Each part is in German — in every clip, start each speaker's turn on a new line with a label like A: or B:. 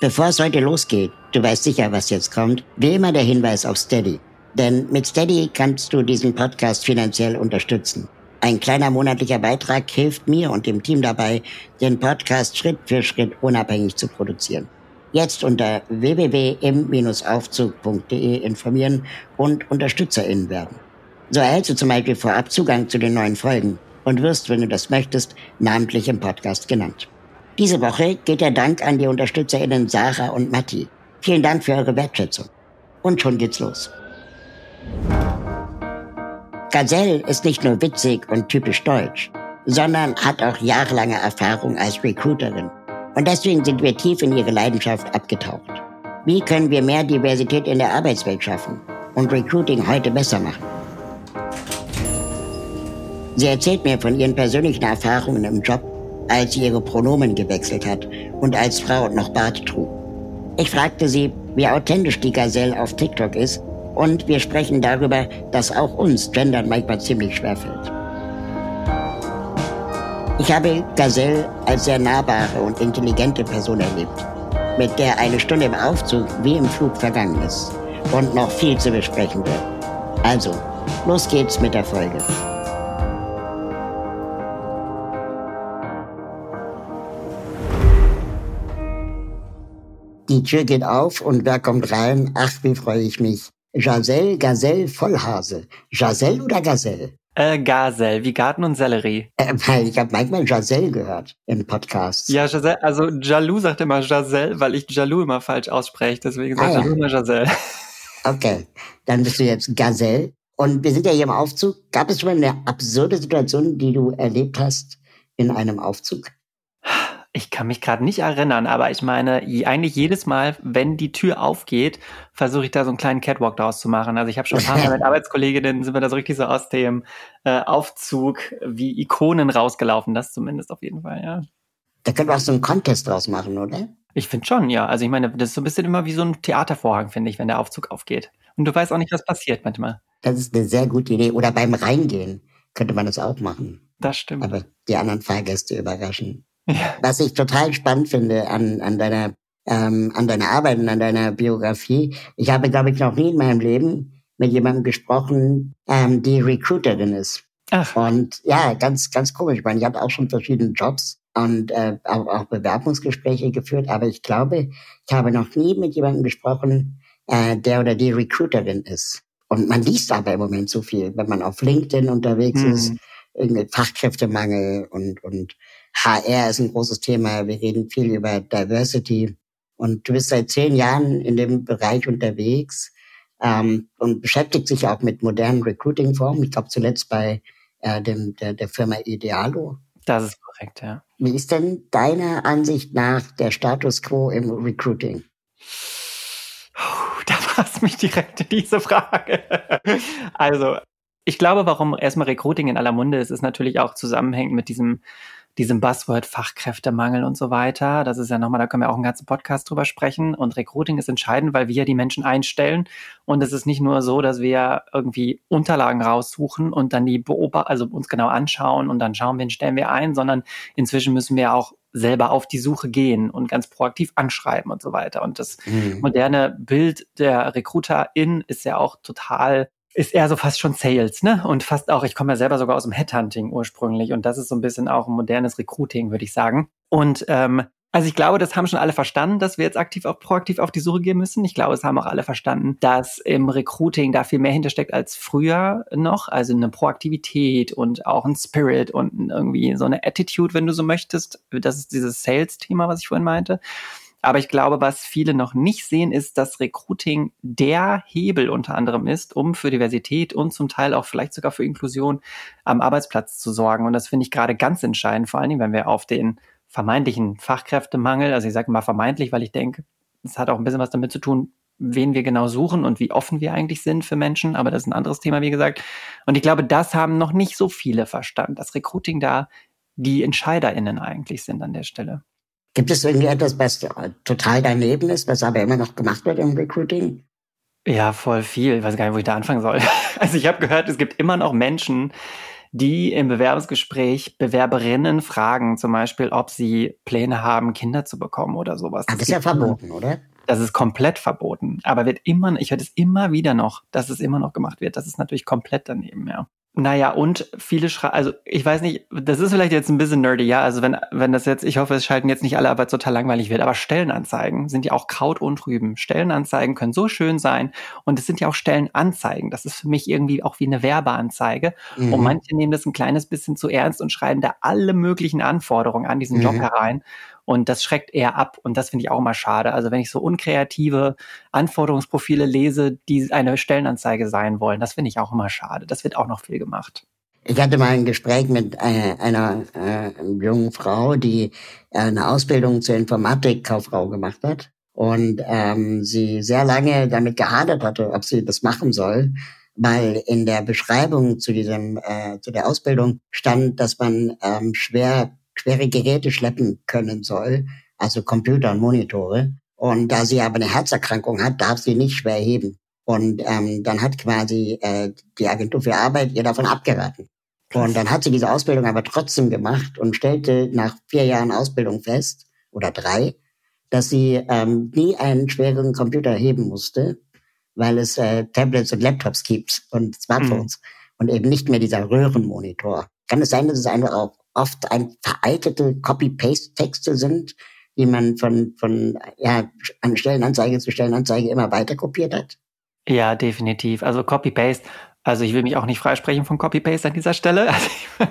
A: Bevor es heute losgeht, du weißt sicher, was jetzt kommt, wie immer der Hinweis auf Steady. Denn mit Steady kannst du diesen Podcast finanziell unterstützen. Ein kleiner monatlicher Beitrag hilft mir und dem Team dabei, den Podcast Schritt für Schritt unabhängig zu produzieren. Jetzt unter www.im-aufzug.de informieren und UnterstützerInnen werden. So erhältst du zum Beispiel vorab Zugang zu den neuen Folgen und wirst, wenn du das möchtest, namentlich im Podcast genannt. Diese Woche geht der Dank an die UnterstützerInnen Sarah und Matti. Vielen Dank für eure Wertschätzung. Und schon geht's los. Gazelle ist nicht nur witzig und typisch deutsch, sondern hat auch jahrelange Erfahrung als Recruiterin. Und deswegen sind wir tief in ihre Leidenschaft abgetaucht. Wie können wir mehr Diversität in der Arbeitswelt schaffen und Recruiting heute besser machen? Sie erzählt mir von ihren persönlichen Erfahrungen im Job, als sie ihre Pronomen gewechselt hat und als Frau noch Bart trug. Ich fragte sie, wie authentisch die Gazelle auf TikTok ist und wir sprechen darüber, dass auch uns Gendern manchmal ziemlich schwerfällt. Ich habe Gazelle als sehr nahbare und intelligente Person erlebt, mit der eine Stunde im Aufzug wie im Flug vergangen ist und noch viel zu besprechen wird. Also, los geht's mit der Folge. Die Tür geht auf und wer kommt rein? Ach, wie freue ich mich. Giselle, Gazelle, Vollhase. Giselle oder Gazelle?
B: Äh, Gazelle, wie Garten und Sellerie.
A: Äh, weil ich habe manchmal Giselle gehört in Podcasts.
B: Ja, Giselle, also Jalou sagt immer Giselle, weil ich Jalou immer falsch ausspreche, deswegen sagt
A: Ah, ja.
B: Jalou immer Giselle.
A: Okay, dann bist du jetzt Gazelle. Und wir sind ja hier im Aufzug. Gab es schon mal eine absurde Situation, die du erlebt hast in einem Aufzug?
B: Ich kann mich gerade nicht erinnern, aber ich meine, eigentlich jedes Mal, wenn die Tür aufgeht, versuche ich da so einen kleinen Catwalk draus zu machen. Also ich habe schon ein paar Mal mit Arbeitskolleginnen, sind wir da so richtig so aus dem äh, Aufzug wie Ikonen rausgelaufen. Das zumindest auf jeden Fall, ja.
A: Da können wir auch so einen Contest draus machen, oder?
B: Ich finde schon, ja. Also ich meine, das ist so ein bisschen immer wie so ein Theatervorhang, finde ich, wenn der Aufzug aufgeht. Und du weißt auch nicht, was passiert manchmal.
A: Das ist eine sehr gute Idee. Oder beim Reingehen könnte man das auch machen.
B: Das stimmt.
A: Aber die anderen Fahrgäste überraschen. Was ich total spannend finde an, an deiner ähm, an deiner Arbeit und an deiner Biografie. Ich habe, glaube ich, noch nie in meinem Leben mit jemandem gesprochen, ähm, die Recruiterin ist.
B: Ach,
A: Und ja, ganz, ganz komisch. Ich meine, ich habe auch schon verschiedene Jobs und äh, auch, auch Bewerbungsgespräche geführt, aber ich glaube, ich habe noch nie mit jemandem gesprochen, äh, der oder die Recruiterin ist. Und man liest aber im Moment so viel, wenn man auf LinkedIn unterwegs
B: Mhm.
A: ist, irgendwie Fachkräftemangel und, und HR ist ein großes Thema. Wir reden viel über Diversity. Und du bist seit zehn Jahren in dem Bereich unterwegs ähm, und beschäftigt sich auch mit modernen Recruiting-Formen. Ich glaube zuletzt bei äh, dem, der, der Firma Idealo.
B: das ist korrekt, ja.
A: Wie ist denn deiner Ansicht nach der Status quo im Recruiting?
B: Da passt mich direkt in diese Frage. Also, ich glaube, warum erstmal Recruiting in aller Munde ist, ist natürlich auch zusammenhängend mit diesem, diesem Buzzword Fachkräftemangel und so weiter. Das ist ja nochmal, da können wir auch einen ganzen Podcast drüber sprechen. Und Recruiting ist entscheidend, weil wir die Menschen einstellen. Und es ist nicht nur so, dass wir irgendwie Unterlagen raussuchen und dann die beobachten, also uns genau anschauen und dann schauen, wen stellen wir ein, sondern inzwischen müssen wir auch selber auf die Suche gehen und ganz proaktiv anschreiben und so weiter. Und das moderne Bild der Recruiterin ist ja auch total, ist eher so fast schon Sales, ne? Und fast auch, ich komme ja selber sogar aus dem Headhunting ursprünglich und das ist so ein bisschen auch ein modernes Recruiting, würde ich sagen. Und ähm, also ich glaube, das haben schon alle verstanden, dass wir jetzt aktiv auch proaktiv auf die Suche gehen müssen. Ich glaube, es haben auch alle verstanden, dass im Recruiting da viel mehr hintersteckt als früher noch. Also eine Proaktivität und auch ein Spirit und irgendwie so eine Attitude, wenn du so möchtest. Das ist dieses Sales-Thema, was ich vorhin meinte. Aber ich glaube, was viele noch nicht sehen, ist, dass Recruiting der Hebel unter anderem ist, um für Diversität und zum Teil auch vielleicht sogar für Inklusion am Arbeitsplatz zu sorgen. Und das finde ich gerade ganz entscheidend, vor allen Dingen, wenn wir auf den vermeintlichen Fachkräftemangel. Also ich sage mal vermeintlich, weil ich denke, es hat auch ein bisschen was damit zu tun, wen wir genau suchen und wie offen wir eigentlich sind für Menschen. Aber das ist ein anderes Thema, wie gesagt. Und ich glaube, das haben noch nicht so viele verstanden, dass Recruiting da die EntscheiderInnen eigentlich sind an der Stelle.
A: Gibt es irgendwie etwas, was total daneben ist, was aber immer noch gemacht wird im Recruiting?
B: Ja, voll viel. Ich weiß gar nicht, wo ich da anfangen soll. Also ich habe gehört, es gibt immer noch Menschen, die im Bewerbungsgespräch Bewerberinnen fragen, zum Beispiel, ob sie Pläne haben, Kinder zu bekommen oder sowas.
A: Ah, das, das ist ja verboten, oder?
B: Das ist komplett verboten. Aber wird immer, ich höre es immer wieder noch, dass es immer noch gemacht wird. Das ist natürlich komplett daneben, ja. Naja, und viele schreiben, also ich weiß nicht, das ist vielleicht jetzt ein bisschen nerdy, ja. Also wenn, wenn das jetzt, ich hoffe, es schalten jetzt nicht alle, aber total langweilig wird, aber Stellenanzeigen sind ja auch Kraut und Rüben. Stellenanzeigen können so schön sein und es sind ja auch Stellenanzeigen. Das ist für mich irgendwie auch wie eine Werbeanzeige. Mhm. Und manche nehmen das ein kleines bisschen zu ernst und schreiben da alle möglichen Anforderungen an diesen mhm. Job herein. Und das schreckt eher ab. Und das finde ich auch immer schade. Also wenn ich so unkreative Anforderungsprofile lese, die eine Stellenanzeige sein wollen, das finde ich auch immer schade. Das wird auch noch viel gemacht.
A: Ich hatte mal ein Gespräch mit äh, einer äh, jungen Frau, die äh, eine Ausbildung zur Informatikkauffrau gemacht hat und ähm, sie sehr lange damit gehadert hatte, ob sie das machen soll, weil in der Beschreibung zu diesem äh, zu der Ausbildung stand, dass man ähm, schwer schwere Geräte schleppen können soll, also Computer und Monitore. Und da sie aber eine Herzerkrankung hat, darf sie nicht schwer heben. Und ähm, dann hat quasi äh, die Agentur für Arbeit ihr davon abgeraten. Und dann hat sie diese Ausbildung aber trotzdem gemacht und stellte nach vier Jahren Ausbildung fest, oder drei, dass sie ähm, nie einen schweren Computer heben musste, weil es äh, Tablets und Laptops gibt und Smartphones mhm. und eben nicht mehr dieser Röhrenmonitor. Kann es sein, dass es einfach auch oft ein veraltete Copy-Paste-Texte sind, die man von, von ja, an Stellenanzeige zu Stellenanzeige immer weiter kopiert hat?
B: Ja, definitiv. Also Copy-Paste. Also ich will mich auch nicht freisprechen von Copy-Paste an dieser Stelle.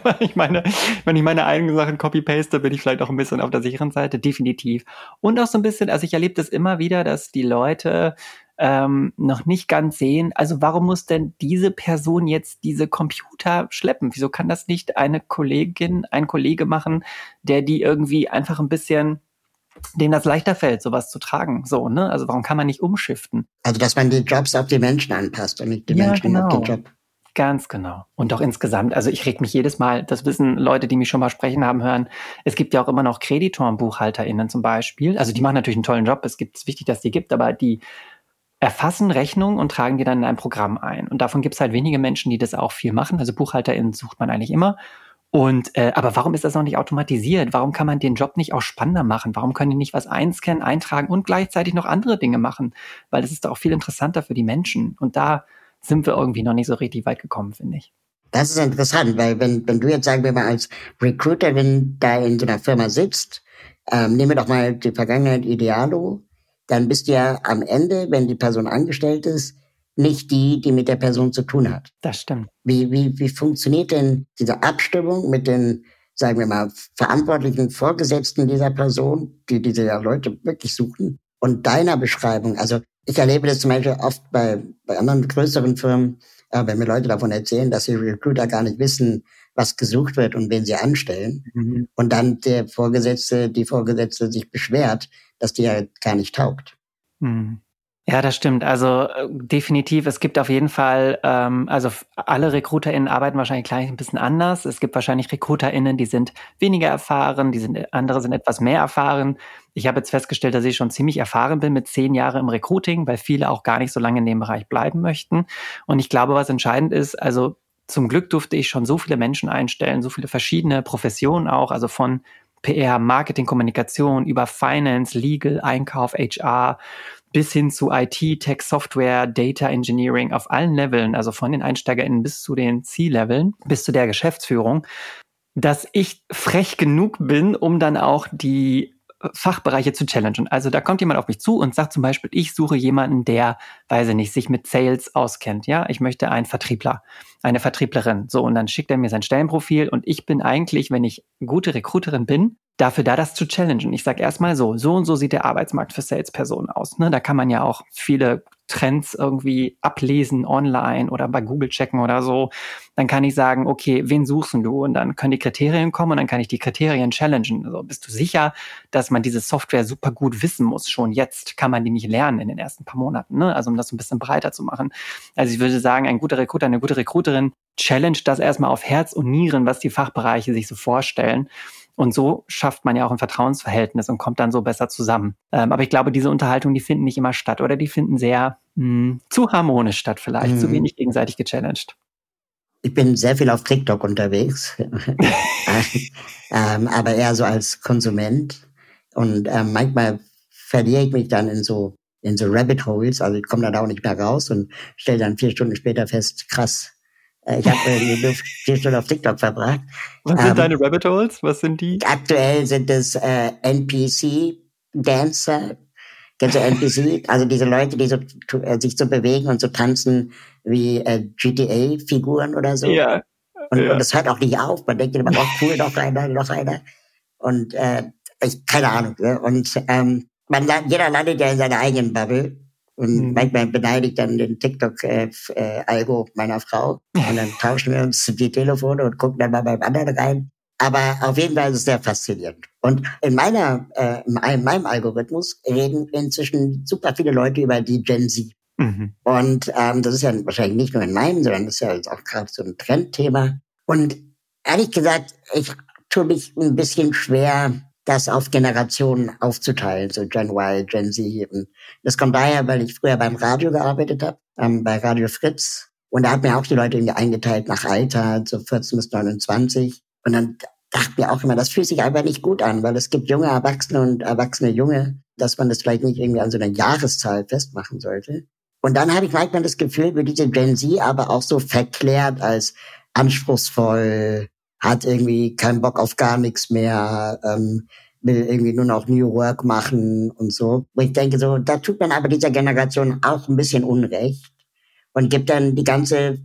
B: Also ich meine, wenn ich meine eigenen Sachen copy-paste, bin ich vielleicht auch ein bisschen auf der sicheren Seite, definitiv. Und auch so ein bisschen, also ich erlebe das immer wieder, dass die Leute ähm, noch nicht ganz sehen. Also warum muss denn diese Person jetzt diese Computer schleppen? Wieso kann das nicht eine Kollegin, ein Kollege machen, der die irgendwie einfach ein bisschen dem das leichter fällt, sowas zu tragen. So, ne? Also warum kann man nicht umschiften?
A: Also dass man die Jobs auf die Menschen anpasst und nicht die ja, Menschen genau. auf den Job.
B: Ganz genau. Und auch insgesamt, also ich reg mich jedes Mal, das wissen Leute, die mich schon mal sprechen haben hören, es gibt ja auch immer noch Kreditoren, BuchhalterInnen zum Beispiel. Also die machen natürlich einen tollen Job, es gibt es wichtig, dass die gibt, aber die erfassen Rechnungen und tragen die dann in ein Programm ein. Und davon gibt es halt wenige Menschen, die das auch viel machen. Also BuchhalterInnen sucht man eigentlich immer. Und äh, aber warum ist das noch nicht automatisiert? Warum kann man den Job nicht auch spannender machen? Warum können die nicht was einscannen, eintragen und gleichzeitig noch andere Dinge machen? Weil das ist doch auch viel interessanter für die Menschen. Und da sind wir irgendwie noch nicht so richtig weit gekommen, finde ich.
A: Das ist interessant, weil wenn, wenn du jetzt sagen wir mal als Recruiterin da in so einer Firma sitzt, ähm, nehmen wir doch mal die Vergangenheit Idealo, dann bist du ja am Ende, wenn die Person angestellt ist, nicht die, die mit der Person zu tun hat.
B: Das stimmt.
A: Wie, wie, wie funktioniert denn diese Abstimmung mit den, sagen wir mal, verantwortlichen Vorgesetzten dieser Person, die diese Leute wirklich suchen, und deiner Beschreibung? Also ich erlebe das zum Beispiel oft bei, bei anderen größeren Firmen, äh, wenn mir Leute davon erzählen, dass die Recruiter gar nicht wissen, was gesucht wird und wen sie anstellen. Mhm. Und dann der Vorgesetzte, die Vorgesetzte sich beschwert, dass die ja gar nicht taugt.
B: Hm. Ja, das stimmt. Also äh, definitiv, es gibt auf jeden Fall, ähm, also alle RecruiterInnen arbeiten wahrscheinlich gleich ein bisschen anders. Es gibt wahrscheinlich RecruiterInnen, die sind weniger erfahren, die sind, andere sind etwas mehr erfahren. Ich habe jetzt festgestellt, dass ich schon ziemlich erfahren bin mit zehn Jahren im Recruiting, weil viele auch gar nicht so lange in dem Bereich bleiben möchten. Und ich glaube, was entscheidend ist, also zum Glück durfte ich schon so viele Menschen einstellen, so viele verschiedene Professionen auch, also von PR, Marketing, Kommunikation, über Finance, Legal, Einkauf, HR, bis hin zu IT, Tech, Software, Data Engineering auf allen Leveln, also von den EinsteigerInnen bis zu den C-Leveln, bis zu der Geschäftsführung, dass ich frech genug bin, um dann auch die Fachbereiche zu challengen. Also da kommt jemand auf mich zu und sagt zum Beispiel, ich suche jemanden, der, weiß ich nicht, sich mit Sales auskennt. Ja, ich möchte einen Vertriebler, eine Vertrieblerin. So, und dann schickt er mir sein Stellenprofil und ich bin eigentlich, wenn ich gute Recruiterin bin, dafür da, das zu challengen. Ich sage erstmal so, so und so sieht der Arbeitsmarkt für Salespersonen aus. Ne? Da kann man ja auch viele Trends irgendwie ablesen online oder bei Google checken oder so. Dann kann ich sagen, okay, wen suchst du? Und dann können die Kriterien kommen und dann kann ich die Kriterien challengen. Also bist du sicher, dass man diese Software super gut wissen muss? Schon jetzt kann man die nicht lernen in den ersten paar Monaten. Ne? Also um das ein bisschen breiter zu machen. Also ich würde sagen, ein guter Recruiter, eine gute Recruiterin challenge das erstmal auf Herz und Nieren, was die Fachbereiche sich so vorstellen. Und so schafft man ja auch ein Vertrauensverhältnis und kommt dann so besser zusammen. Ähm, aber ich glaube, diese Unterhaltungen, die finden nicht immer statt oder die finden sehr mh, hm, zu harmonisch statt, vielleicht mhm. zu wenig gegenseitig gechallenged.
A: Ich bin sehr viel auf TikTok unterwegs, ähm, aber eher so als Konsument. Und ähm, manchmal verliere ich mich dann in so in so Rabbit Holes, also ich komme da auch nicht mehr raus und stelle dann vier Stunden später fest, krass, ich habe nur vier Stunden auf TikTok verbracht.
B: Was sind ähm, deine Rabbit Holes? Was sind die?
A: Aktuell sind es äh, NPC-Dancer. Kennst du NPC? Also diese Leute, die so, äh, sich so bewegen und so tanzen wie äh, GTA-Figuren oder so.
B: Ja.
A: Und,
B: ja.
A: und das hört auch nicht auf. Man denkt immer, oh cool, noch einer, noch einer. Und äh, ich, keine Ahnung. Ne? Und ähm, man, jeder landet ja in seiner eigenen Bubble. Und mhm. manchmal beneide ich dann den TikTok-Algo äh, meiner Frau. Und dann tauschen wir uns die Telefone und gucken dann mal beim anderen rein. Aber auf jeden Fall ist es sehr faszinierend. Und in meiner, äh, in meinem Algorithmus reden inzwischen super viele Leute über die Gen Z. Mhm. Und ähm, das ist ja wahrscheinlich nicht nur in meinem, sondern das ist ja jetzt auch gerade so ein Trendthema. Und ehrlich gesagt, ich tue mich ein bisschen schwer, das auf Generationen aufzuteilen, so Gen Y, Gen Z. Und das kommt daher, weil ich früher beim Radio gearbeitet habe, ähm, bei Radio Fritz. Und da hat mir auch die Leute irgendwie eingeteilt nach Alter, so 14 bis 29. Und dann dachte mir auch immer, das fühlt sich einfach nicht gut an, weil es gibt junge Erwachsene und erwachsene Junge, dass man das vielleicht nicht irgendwie an so einer Jahreszahl festmachen sollte. Und dann habe ich manchmal das Gefühl, wie diese Gen Z aber auch so verklärt als anspruchsvoll, hat irgendwie keinen Bock auf gar nichts mehr, ähm, will irgendwie nur noch New Work machen und so. Wo ich denke, so, da tut man aber dieser Generation auch ein bisschen Unrecht und gibt dann die ganze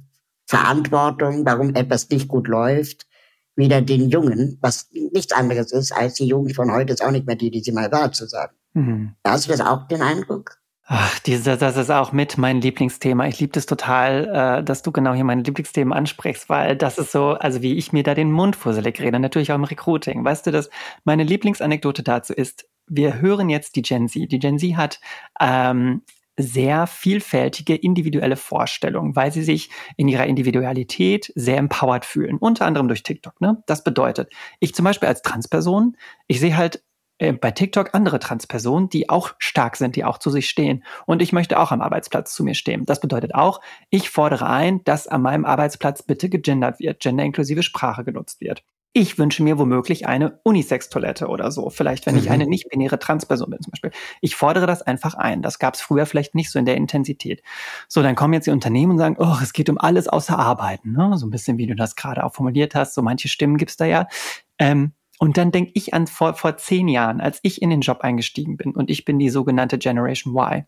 A: Verantwortung, warum etwas nicht gut läuft, wieder den Jungen, was nichts anderes ist, als die Jugend von heute ist auch nicht mehr die, die sie mal war, zu sagen. Mhm. Hast du das auch den Eindruck?
B: Ach, diese, das ist auch mit mein Lieblingsthema. Ich liebe das total, äh, dass du genau hier meine Lieblingsthemen ansprichst, weil das ist so, also wie ich mir da den Mund fusselig rede, natürlich auch im Recruiting. Weißt du, dass meine Lieblingsanekdote dazu ist, wir hören jetzt die Gen Z. Die Gen Z hat ähm, sehr vielfältige individuelle Vorstellungen, weil sie sich in ihrer Individualität sehr empowered fühlen, unter anderem durch TikTok. Ne? Das bedeutet, ich zum Beispiel als Transperson, ich sehe halt äh, bei TikTok andere Transpersonen, die auch stark sind, die auch zu sich stehen. Und ich möchte auch am Arbeitsplatz zu mir stehen. Das bedeutet auch, ich fordere ein, dass an meinem Arbeitsplatz bitte gegendert wird, genderinklusive Sprache genutzt wird. Ich wünsche mir womöglich eine Unisex-Toilette oder so. Vielleicht, wenn mhm. ich eine nicht-binäre Transperson bin zum Beispiel. Ich fordere das einfach ein. Das gab es früher vielleicht nicht so in der Intensität. So, dann kommen jetzt die Unternehmen und sagen, oh, es geht um alles außer Arbeiten. Ne? So ein bisschen, wie du das gerade auch formuliert hast. So manche Stimmen gibt's da ja. Ähm, und dann denke ich an vor, vor zehn Jahren, als ich in den Job eingestiegen bin und ich bin die sogenannte Generation Y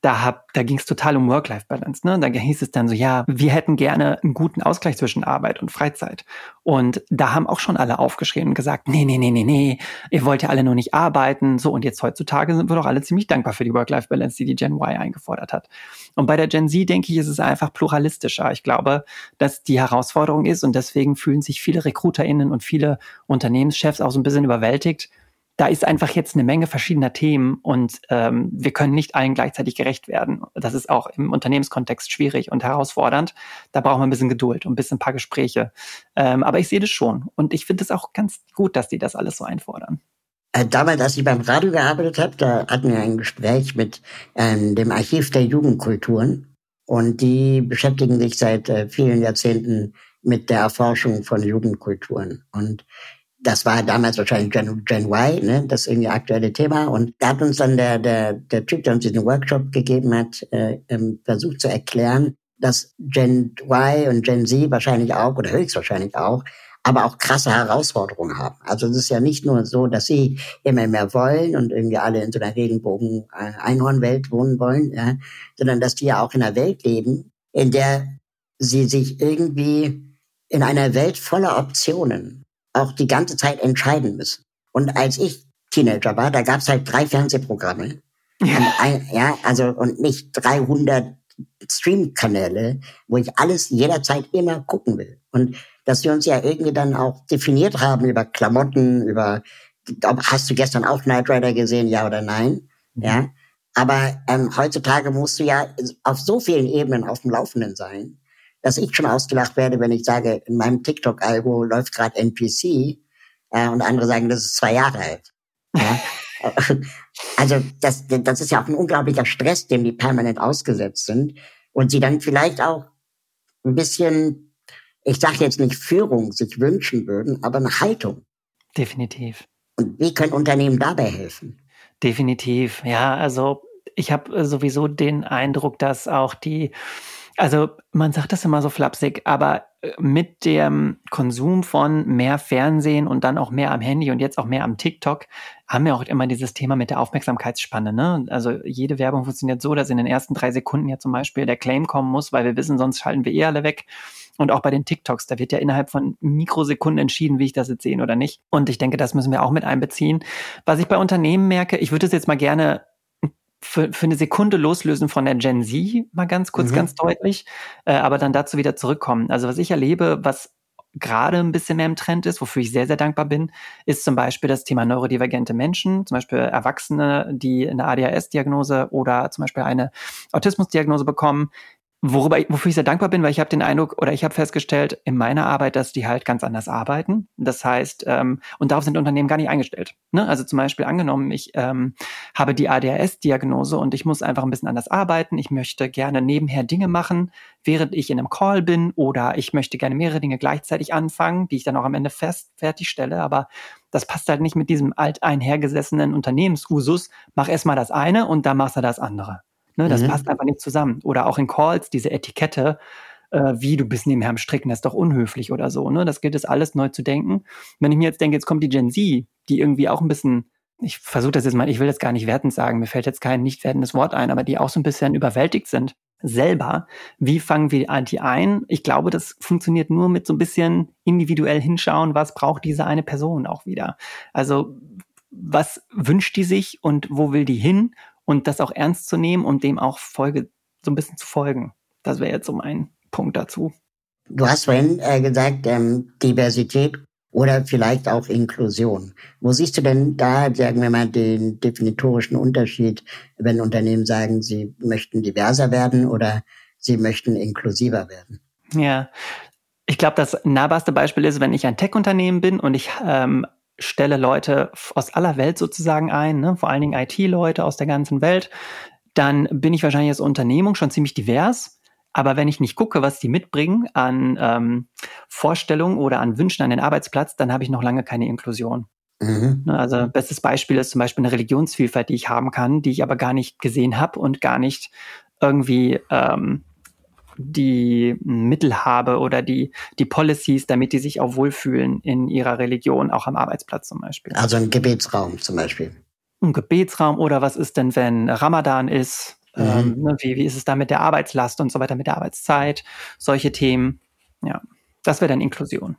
B: da, hab, da ging es total um Work-Life-Balance. Ne? Da hieß es dann so, ja, wir hätten gerne einen guten Ausgleich zwischen Arbeit und Freizeit. Und da haben auch schon alle aufgeschrieben und gesagt, nee, nee, nee, nee, nee, ihr wollt ja alle nur nicht arbeiten. So, und jetzt heutzutage sind wir doch alle ziemlich dankbar für die Work-Life-Balance, die die Gen Y eingefordert hat. Und bei der Gen Z, denke ich, ist es einfach pluralistischer. Ich glaube, dass die Herausforderung ist und deswegen fühlen sich viele RecruiterInnen und viele Unternehmenschefs auch so ein bisschen überwältigt, da ist einfach jetzt eine Menge verschiedener Themen und ähm, wir können nicht allen gleichzeitig gerecht werden. Das ist auch im Unternehmenskontext schwierig und herausfordernd. Da braucht man ein bisschen Geduld und ein bisschen ein paar Gespräche. Ähm, aber ich sehe das schon und ich finde es auch ganz gut, dass die das alles so einfordern.
A: Äh, damals, als ich beim Radio gearbeitet habe, da hatten wir ein Gespräch mit ähm, dem Archiv der Jugendkulturen und die beschäftigen sich seit äh, vielen Jahrzehnten mit der Erforschung von Jugendkulturen. Und das war damals wahrscheinlich Gen, Gen Y, ne, das irgendwie aktuelle Thema. Und da hat uns dann der, der, der Typ, der uns diesen Workshop gegeben hat, äh, ähm, versucht zu erklären, dass Gen Y und Gen Z wahrscheinlich auch oder höchstwahrscheinlich auch, aber auch krasse Herausforderungen haben. Also es ist ja nicht nur so, dass sie immer mehr wollen und irgendwie alle in so einer Regenbogen-Einhornwelt äh, wohnen wollen, ja, sondern dass die ja auch in einer Welt leben, in der sie sich irgendwie in einer Welt voller Optionen auch die ganze Zeit entscheiden müssen. Und als ich Teenager war, da gab es halt drei Fernsehprogramme. Ja. Ein, ja, also und nicht 300 Streamkanäle, wo ich alles jederzeit immer gucken will. Und dass wir uns ja irgendwie dann auch definiert haben über Klamotten, über hast du gestern auch Knight Rider gesehen, ja oder nein? Mhm. Ja. Aber ähm, heutzutage musst du ja auf so vielen Ebenen auf dem Laufenden sein, dass ich schon ausgelacht werde, wenn ich sage, in meinem TikTok-Algo läuft gerade NPC äh, und andere sagen, das ist zwei Jahre alt. Ja? also das, das ist ja auch ein unglaublicher Stress, dem die permanent ausgesetzt sind und sie dann vielleicht auch ein bisschen, ich sage jetzt nicht Führung, sich wünschen würden, aber eine Haltung.
B: Definitiv.
A: Und wie können Unternehmen dabei helfen?
B: Definitiv, ja. Also ich habe sowieso den Eindruck, dass auch die, also man sagt das immer so flapsig, aber äh, mit dem Konsum von mehr Fernsehen und dann auch mehr am Handy und jetzt auch mehr am TikTok haben wir auch immer dieses Thema mit der Aufmerksamkeitsspanne. Ne? Also jede Werbung funktioniert so, dass in den ersten drei Sekunden ja zum Beispiel der Claim kommen muss, weil wir wissen, sonst schalten wir eh alle weg. Und auch bei den TikToks, da wird ja innerhalb von Mikrosekunden entschieden, wie ich das jetzt sehen oder nicht. Und ich denke, das müssen wir auch mit einbeziehen. Was ich bei Unternehmen merke, ich würde es jetzt mal gerne für, für eine Sekunde loslösen von der Gen Z, mal ganz kurz, mhm. ganz deutlich, äh, aber dann dazu wieder zurückkommen. Also was ich erlebe, was gerade ein bisschen mehr im Trend ist, wofür ich sehr, sehr dankbar bin, ist zum Beispiel das Thema neurodivergente Menschen, zum Beispiel Erwachsene, die eine ADHS-Diagnose oder zum Beispiel eine Autismus-Diagnose bekommen, Worüber, wofür ich sehr dankbar bin, weil ich habe den Eindruck oder ich habe festgestellt in meiner Arbeit, dass die halt ganz anders arbeiten. Das heißt, ähm, und darauf sind Unternehmen gar nicht eingestellt. Ne? Also zum Beispiel angenommen, ich ähm, habe die ADHS-Diagnose und ich muss einfach ein bisschen anders arbeiten. Ich möchte gerne nebenher Dinge machen, während ich in einem Call bin oder ich möchte gerne mehrere Dinge gleichzeitig anfangen, die ich dann auch am Ende fest fertigstelle. Aber das passt halt nicht mit diesem alt einhergesessenen Unternehmensusus. Mach erst mal das eine und dann machst du das andere. Ne, das mhm. passt einfach nicht zusammen. Oder auch in Calls, diese Etikette, äh, wie du bist nebenher am Stricken, das ist doch unhöflich oder so. Ne? Das gilt es alles neu zu denken. Wenn ich mir jetzt denke, jetzt kommt die Gen Z, die irgendwie auch ein bisschen, ich versuche das jetzt mal, ich will das gar nicht wertend sagen, mir fällt jetzt kein nicht wertendes Wort ein, aber die auch so ein bisschen überwältigt sind selber. Wie fangen wir die ein? Ich glaube, das funktioniert nur mit so ein bisschen individuell hinschauen, was braucht diese eine Person auch wieder. Also was wünscht die sich und wo will die hin? Und das auch ernst zu nehmen und dem auch Folge so ein bisschen zu folgen. Das wäre jetzt so mein Punkt dazu.
A: Du hast vorhin äh, gesagt, ähm, Diversität oder vielleicht auch Inklusion. Wo siehst du denn da, sagen wir mal, den definitorischen Unterschied, wenn Unternehmen sagen, sie möchten diverser werden oder sie möchten inklusiver werden?
B: Ja, ich glaube, das nahbarste Beispiel ist, wenn ich ein Tech-Unternehmen bin und ich ähm, stelle Leute aus aller Welt sozusagen ein, ne? vor allen Dingen IT-Leute aus der ganzen Welt, dann bin ich wahrscheinlich als Unternehmung schon ziemlich divers. Aber wenn ich nicht gucke, was die mitbringen an ähm, Vorstellungen oder an Wünschen an den Arbeitsplatz, dann habe ich noch lange keine Inklusion. Mhm. Ne, also bestes Beispiel ist zum Beispiel eine Religionsvielfalt, die ich haben kann, die ich aber gar nicht gesehen habe und gar nicht irgendwie ähm, die Mittel habe oder die, die Policies, damit die sich auch wohlfühlen in ihrer Religion, auch am Arbeitsplatz zum Beispiel.
A: Also ein Gebetsraum zum Beispiel.
B: Ein Gebetsraum oder was ist denn, wenn Ramadan ist? Mhm. Ähm, ne, wie, wie ist es da mit der Arbeitslast und so weiter, mit der Arbeitszeit? Solche Themen. Ja, das wäre dann Inklusion.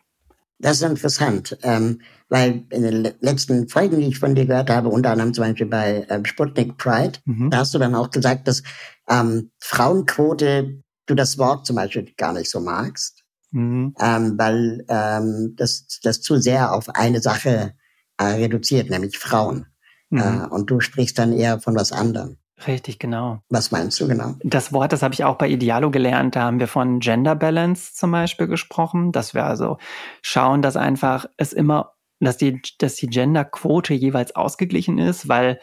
A: Das ist interessant, ähm, weil in den letzten Folgen, die ich von dir gehört habe, unter anderem zum Beispiel bei ähm, Sputnik Pride, mhm. da hast du dann auch gesagt, dass ähm, Frauenquote du das Wort zum Beispiel gar nicht so magst, mhm. ähm, weil ähm, das, das zu sehr auf eine Sache äh, reduziert, nämlich Frauen. Mhm. Äh, und du sprichst dann eher von was anderem.
B: Richtig, genau.
A: Was meinst du genau?
B: Das Wort, das habe ich auch bei Idealo gelernt. Da haben wir von Gender Balance zum Beispiel gesprochen, dass wir also schauen, dass einfach es immer, dass die, dass die Genderquote jeweils ausgeglichen ist, weil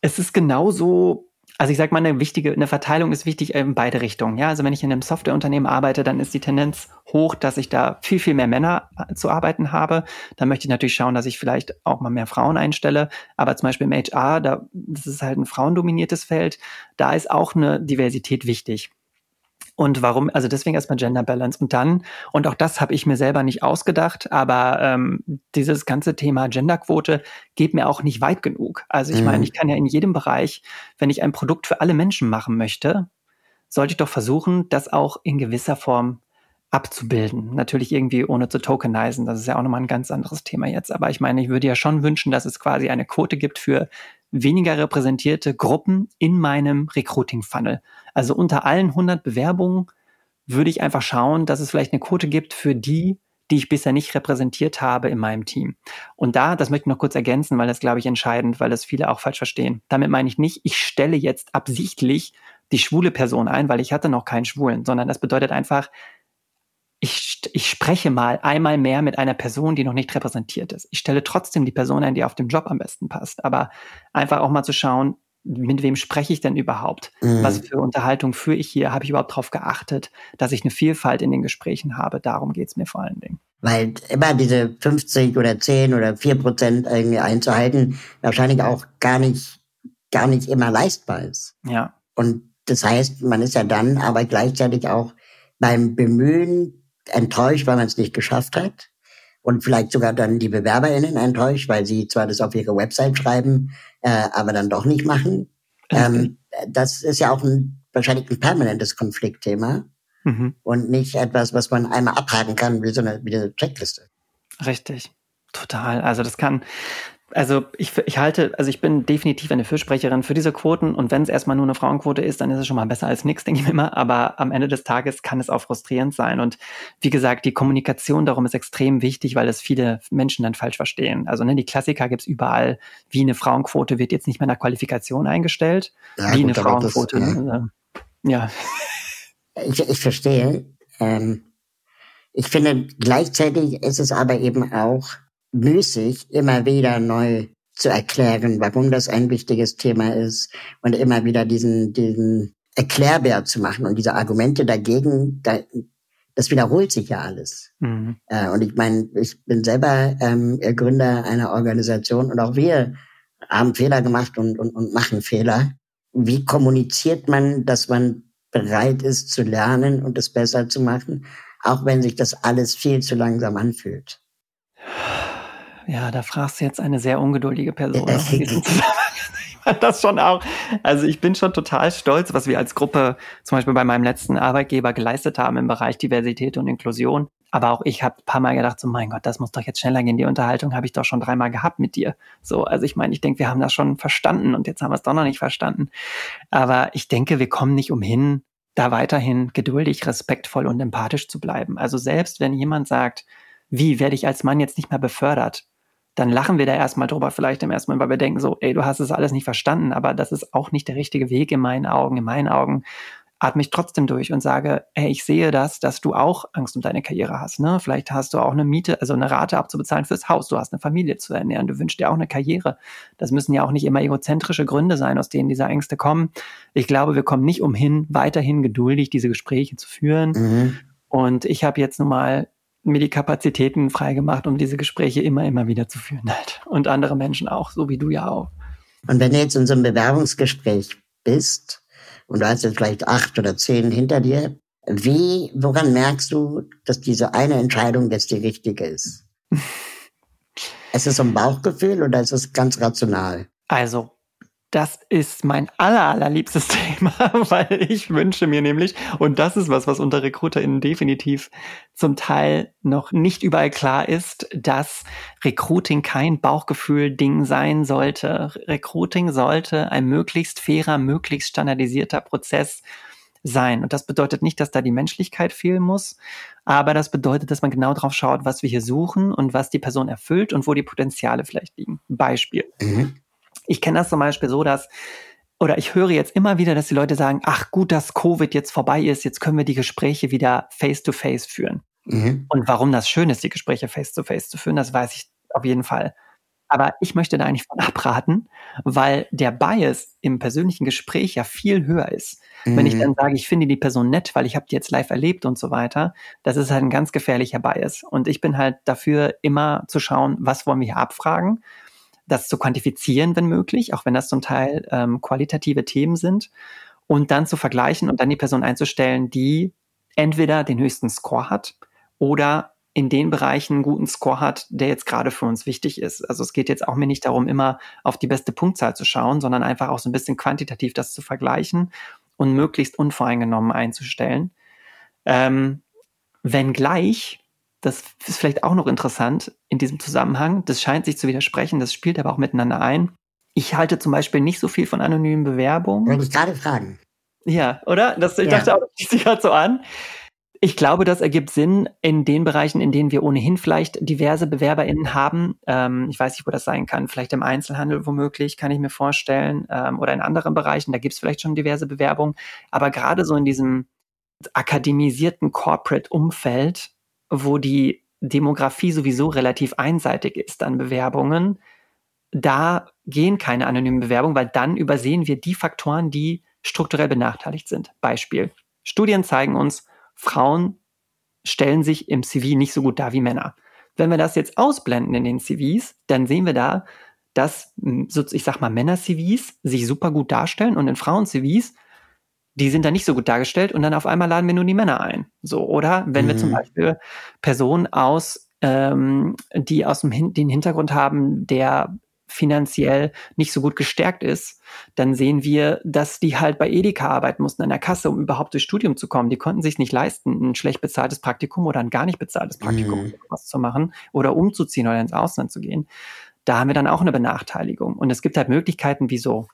B: es ist genauso also ich sage mal, eine wichtige, eine Verteilung ist wichtig in beide Richtungen. Ja, also wenn ich in einem Softwareunternehmen arbeite, dann ist die Tendenz hoch, dass ich da viel, viel mehr Männer äh, zu arbeiten habe. Dann möchte ich natürlich schauen, dass ich vielleicht auch mal mehr Frauen einstelle. Aber zum Beispiel im HR, da, das ist halt ein frauendominiertes Feld, da ist auch eine Diversität wichtig. Und warum, also deswegen erstmal Gender Balance. Und dann, und auch das habe ich mir selber nicht ausgedacht, aber ähm, dieses ganze Thema Genderquote geht mir auch nicht weit genug. Also ich mhm. meine, ich kann ja in jedem Bereich, wenn ich ein Produkt für alle Menschen machen möchte, sollte ich doch versuchen, das auch in gewisser Form abzubilden. Natürlich irgendwie ohne zu tokenisen. Das ist ja auch nochmal ein ganz anderes Thema jetzt. Aber ich meine, ich würde ja schon wünschen, dass es quasi eine Quote gibt für weniger repräsentierte Gruppen in meinem Recruiting-Funnel. Also unter allen 100 Bewerbungen würde ich einfach schauen, dass es vielleicht eine Quote gibt für die, die ich bisher nicht repräsentiert habe in meinem Team. Und da, das möchte ich noch kurz ergänzen, weil das glaube ich entscheidend, weil das viele auch falsch verstehen. Damit meine ich nicht, ich stelle jetzt absichtlich die schwule Person ein, weil ich hatte noch keinen Schwulen, sondern das bedeutet einfach, ich, ich spreche mal einmal mehr mit einer Person, die noch nicht repräsentiert ist. Ich stelle trotzdem die Person ein, die auf dem Job am besten passt. Aber einfach auch mal zu schauen, mit wem spreche ich denn überhaupt? Mhm. Was für Unterhaltung führe ich hier? Habe ich überhaupt darauf geachtet, dass ich eine Vielfalt in den Gesprächen habe? Darum geht es mir vor allen Dingen.
A: Weil immer diese 50 oder 10 oder 4 Prozent irgendwie einzuhalten, wahrscheinlich auch gar nicht, gar nicht immer leistbar ist.
B: Ja.
A: Und das heißt, man ist ja dann aber gleichzeitig auch beim Bemühen enttäuscht, weil man es nicht geschafft hat. Und vielleicht sogar dann die BewerberInnen enttäuscht, weil sie zwar das auf ihre Website schreiben, äh, aber dann doch nicht machen. Ähm, das ist ja auch ein, wahrscheinlich ein permanentes Konfliktthema mhm. und nicht etwas, was man einmal abhaken kann wie so eine, wie eine Checkliste.
B: Richtig. Total. Also das kann, also ich, ich halte, also ich bin definitiv eine Fürsprecherin für diese Quoten und wenn es erstmal nur eine Frauenquote ist, dann ist es schon mal besser als nichts, denke ich mir immer. Aber am Ende des Tages kann es auch frustrierend sein. Und wie gesagt, die Kommunikation darum ist extrem wichtig, weil es viele Menschen dann falsch verstehen. Also ne, die Klassiker gibt's überall, wie eine Frauenquote wird jetzt nicht mehr nach Qualifikation eingestellt, ja, wie gut, eine Frauenquote. Das, ja. ja.
A: Ich, ich verstehe. Ähm, ich finde, gleichzeitig ist es aber eben auch müßig, immer wieder neu zu erklären, warum das ein wichtiges Thema ist und immer wieder diesen, diesen Erklärbär zu machen und diese Argumente dagegen, da, das wiederholt sich ja alles. Mhm. Äh, und ich meine, ich bin selber ähm, Gründer einer Organisation und auch wir haben Fehler gemacht und, und, und machen Fehler. Wie kommuniziert man, dass man bereit ist zu lernen und es besser zu machen, auch wenn sich das alles viel zu langsam anfühlt?
B: ja, da fragst du jetzt eine sehr ungeduldige Person. das schon auch. Also ich bin schon total stolz, was wir als Gruppe zum Beispiel bei meinem letzten Arbeitgeber geleistet haben im Bereich Diversität und Inklusion. Aber auch ich habe ein paar Mal gedacht, so mein Gott, das muss doch jetzt schneller gehen. Die Unterhaltung habe ich doch schon dreimal gehabt mit dir. So, also ich meine, ich denke, wir haben das schon verstanden und jetzt haben wir es doch noch nicht verstanden. Aber ich denke, wir kommen nicht umhin, da weiterhin geduldig, respektvoll und empathisch zu bleiben. Also selbst wenn jemand sagt, wie werde ich als Mann jetzt nicht mehr befördert? Dann lachen wir da erstmal drüber, vielleicht im ersten Mal, weil wir denken so, ey, du hast es alles nicht verstanden, aber das ist auch nicht der richtige Weg in meinen Augen. In meinen Augen atme ich trotzdem durch und sage, ey, ich sehe das, dass du auch Angst um deine Karriere hast. Ne? Vielleicht hast du auch eine Miete, also eine Rate abzubezahlen fürs Haus. Du hast eine Familie zu ernähren. Du wünschst dir auch eine Karriere. Das müssen ja auch nicht immer egozentrische Gründe sein, aus denen diese Ängste kommen. Ich glaube, wir kommen nicht umhin, weiterhin geduldig diese Gespräche zu führen. Mhm. Und ich habe jetzt nun mal mir die Kapazitäten freigemacht, um diese Gespräche immer, immer wieder zu führen halt. Und andere Menschen auch, so wie du ja auch.
A: Und wenn du jetzt in so einem Bewerbungsgespräch bist und du hast jetzt vielleicht acht oder zehn hinter dir, wie, woran merkst du, dass diese eine Entscheidung jetzt die richtige ist? ist es so ein Bauchgefühl oder ist es ganz rational?
B: Also, das ist mein aller, allerliebstes Thema, weil ich wünsche mir nämlich, und das ist was, was unter RecruiterInnen definitiv zum Teil noch nicht überall klar ist, dass Recruiting kein Bauchgefühl-Ding sein sollte. Recruiting sollte ein möglichst fairer, möglichst standardisierter Prozess sein. Und das bedeutet nicht, dass da die Menschlichkeit fehlen muss, aber das bedeutet, dass man genau drauf schaut, was wir hier suchen und was die Person erfüllt und wo die Potenziale vielleicht liegen. Beispiel. Mhm. Ich kenne das zum Beispiel so, dass oder ich höre jetzt immer wieder, dass die Leute sagen, ach gut, dass Covid jetzt vorbei ist, jetzt können wir die Gespräche wieder face-to-face -face führen. Mhm. Und warum das schön ist, die Gespräche face-to-face -face zu führen, das weiß ich auf jeden Fall. Aber ich möchte da eigentlich von abraten, weil der Bias im persönlichen Gespräch ja viel höher ist. Mhm. Wenn ich mhm. dann sage, ich finde die Person nett, weil ich habe die jetzt live erlebt und so weiter, das ist halt ein ganz gefährlicher Bias. Und ich bin halt dafür, immer zu schauen, was wollen wir hier abfragen das zu quantifizieren, wenn möglich, auch wenn das zum Teil ähm, qualitative Themen sind, und dann zu vergleichen und dann die Person einzustellen, die entweder den höchsten Score hat oder in den Bereichen einen guten Score hat, der jetzt gerade für uns wichtig ist. Also es geht jetzt auch mir nicht darum, immer auf die beste Punktzahl zu schauen, sondern einfach auch so ein bisschen quantitativ das zu vergleichen und möglichst unvoreingenommen einzustellen. Ähm, Wenngleich, das ist vielleicht auch noch interessant in diesem Zusammenhang, das scheint sich zu widersprechen, das spielt aber auch miteinander ein. Ich halte zum Beispiel nicht so viel von anonymen Bewerbungen.
A: Wollte ich gerade fragen.
B: Ja, oder? Das, ich ja. dachte auch, zieht sich gerade so an. Ich glaube, das ergibt Sinn in den Bereichen, in denen wir ohnehin vielleicht diverse BewerberInnen haben. Ähm, ich weiß nicht, wo das sein kann. Vielleicht im Einzelhandel womöglich, kann ich mir vorstellen. Ähm, oder in anderen Bereichen, da gibt es vielleicht schon diverse Bewerbungen. Aber gerade so in diesem akademisierten Corporate-Umfeld, wo die Demografie sowieso relativ einseitig ist an Bewerbungen, da gehen keine anonymen Bewerbungen, weil dann übersehen wir die Faktoren, die strukturell benachteiligt sind. Beispiel. Studien zeigen uns, Frauen stellen sich im CV nicht so gut dar wie Männer. Wenn wir das jetzt ausblenden in den CVs, dann sehen wir da, dass, hm, ich sag mal, Männer-CVs sich super gut darstellen und in Frauen-CVs, die sind da nicht so gut dargestellt und dann auf einmal laden wir nur die Männer ein. So, oder wenn mhm. wir zum mhm. Beispiel Personen aus, ähm, die aus dem Hin den Hintergrund haben, der finanziell nicht so gut gestärkt ist, dann sehen wir, dass die halt bei Edeka arbeiten mussten an der Kasse, um überhaupt durchs Studium zu kommen. Die konnten sich nicht leisten, ein schlecht bezahltes Praktikum oder ein gar nicht bezahltes Praktikum mhm. was zu machen oder umzuziehen oder ins Ausland zu gehen. Da haben wir dann auch eine Benachteiligung. Und es gibt halt Möglichkeiten wie so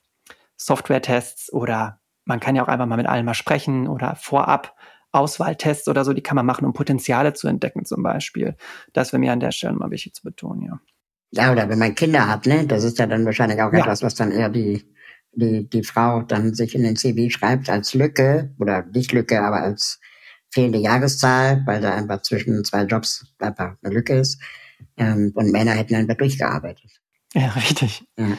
B: Software-Tests oder man kann ja auch einfach mal mit allen mal sprechen oder vorab Auswahltests oder so, die kann man machen, um Potenziale zu entdecken zum Beispiel. Das wäre mir an der Stelle mal wichtig zu betonen, ja.
A: Ja, oder wenn man Kinder hat, ne? Das ist ja dann wahrscheinlich auch ja. etwas, was dann eher die, die, die Frau dann sich in den CV schreibt als Lücke oder nicht Lücke, aber als fehlende Jahreszahl, weil da einfach zwischen zwei Jobs einfach eine Lücke ist. Ähm, und Männer hätten einfach durchgearbeitet.
B: Ja, richtig. Ja.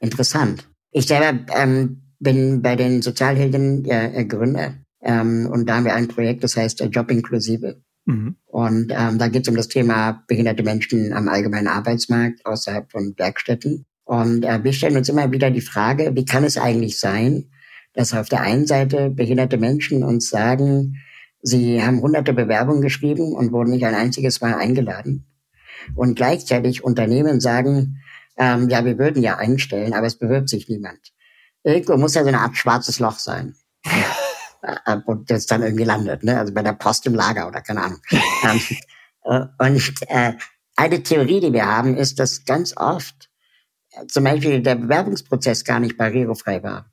A: Interessant. Ich selber ähm, bin bei den Sozialhelden äh, Gründer ähm, und da haben wir ein Projekt, das heißt äh, Job inklusive. Mhm. Und ähm, da geht es um das Thema behinderte Menschen am allgemeinen Arbeitsmarkt außerhalb von Werkstätten. Und äh, wir stellen uns immer wieder die Frage, wie kann es eigentlich sein, dass auf der einen Seite behinderte Menschen uns sagen, sie haben hunderte Bewerbungen geschrieben und wurden nicht ein einziges Mal eingeladen. Und gleichzeitig Unternehmen sagen, ähm, ja, wir würden ja einstellen, aber es bewirbt sich niemand. Irgendwo muss ja so eine Art schwarzes Loch sein. Äh, und das dann irgendwie landet, ne? also bei der Post im Lager oder keine Ahnung. Ähm, äh, und äh, eine Theorie, die wir haben, ist, dass ganz oft äh, zum Beispiel der Bewerbungsprozess gar nicht barrierefrei war.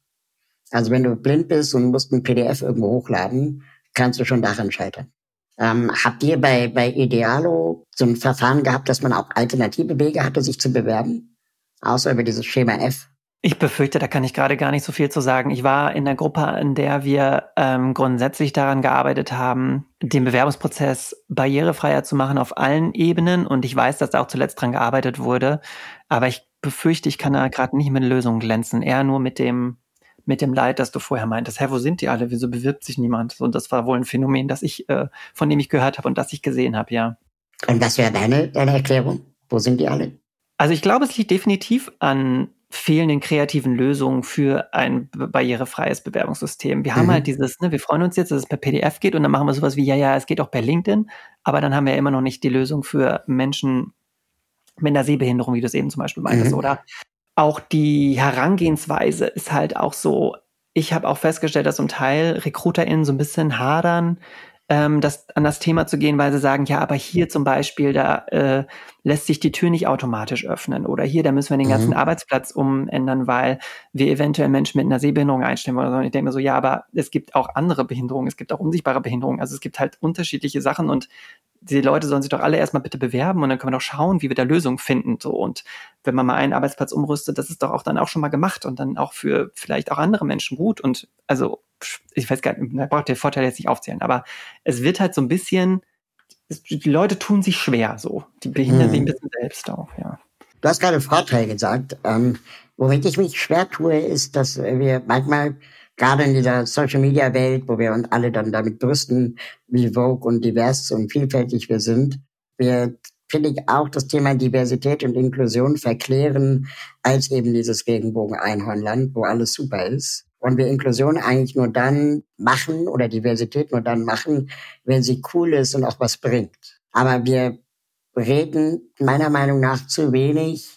A: Also wenn du blind bist und musst ein PDF irgendwo hochladen, kannst du schon daran scheitern. Ähm, habt ihr bei, bei Idealo so ein Verfahren gehabt, dass man auch alternative Wege hatte, sich zu bewerben? Außer über dieses Schema F?
B: Ich befürchte, da kann ich gerade gar nicht so viel zu sagen. Ich war in der Gruppe, in der wir ähm, grundsätzlich daran gearbeitet haben, den Bewerbungsprozess barrierefreier zu machen auf allen Ebenen. Und ich weiß, dass da auch zuletzt dran gearbeitet wurde. Aber ich befürchte, ich kann da gerade nicht mit Lösungen glänzen. Eher nur mit dem, mit dem Leid, das du vorher meintest. Hä, wo sind die alle? Wieso bewirbt sich niemand? Und das war wohl ein Phänomen, das ich, äh, von dem ich gehört habe und das ich gesehen habe, ja.
A: Und was wäre deine, deine Erklärung? Wo sind die alle?
B: Also ich glaube, es liegt definitiv an fehlenden kreativen Lösungen für ein barrierefreies Bewerbungssystem. Wir haben mhm. halt dieses, ne, wir freuen uns jetzt, dass es per PDF geht und dann machen wir sowas wie, ja, ja, es geht auch per LinkedIn, aber dann haben wir immer noch nicht die Lösung für Menschen mit einer Sehbehinderung, wie du es eben zum Beispiel meintest, mhm. oder? Auch die Herangehensweise ist halt auch so, ich habe auch festgestellt, dass zum Teil RekruterInnen so ein bisschen hadern, ähm, das, an das Thema zu gehen, weil sie sagen, ja, aber hier zum Beispiel, da äh, lässt sich die Tür nicht automatisch öffnen oder hier, da müssen wir den ganzen mhm. Arbeitsplatz umändern, weil wir eventuell Menschen mit einer Sehbehinderung einstellen wollen. Und ich denke mir so, ja, aber es gibt auch andere Behinderungen, es gibt auch unsichtbare Behinderungen, also es gibt halt unterschiedliche Sachen und die Leute sollen sich doch alle erstmal bitte bewerben und dann können wir doch schauen, wie wir da Lösungen finden. So und wenn man mal einen Arbeitsplatz umrüstet, das ist doch auch dann auch schon mal gemacht und dann auch für vielleicht auch andere Menschen gut. Und also ich weiß gar nicht, da braucht der Vorteil jetzt nicht aufzählen, aber es wird halt so ein bisschen, die Leute tun sich schwer so. Die behindern hm. sich ein bisschen selbst auch, ja.
A: Du hast gerade Vorteil gesagt. Ähm, womit ich mich schwer tue, ist, dass wir manchmal gerade in dieser Social Media Welt, wo wir uns alle dann damit brüsten, wie vogue und divers und vielfältig wir sind, wir finde ich auch das Thema Diversität und Inklusion verklären als eben dieses Regenbogen-Einhornland, wo alles super ist. Und wir Inklusion eigentlich nur dann machen oder Diversität nur dann machen, wenn sie cool ist und auch was bringt. Aber wir reden meiner Meinung nach zu wenig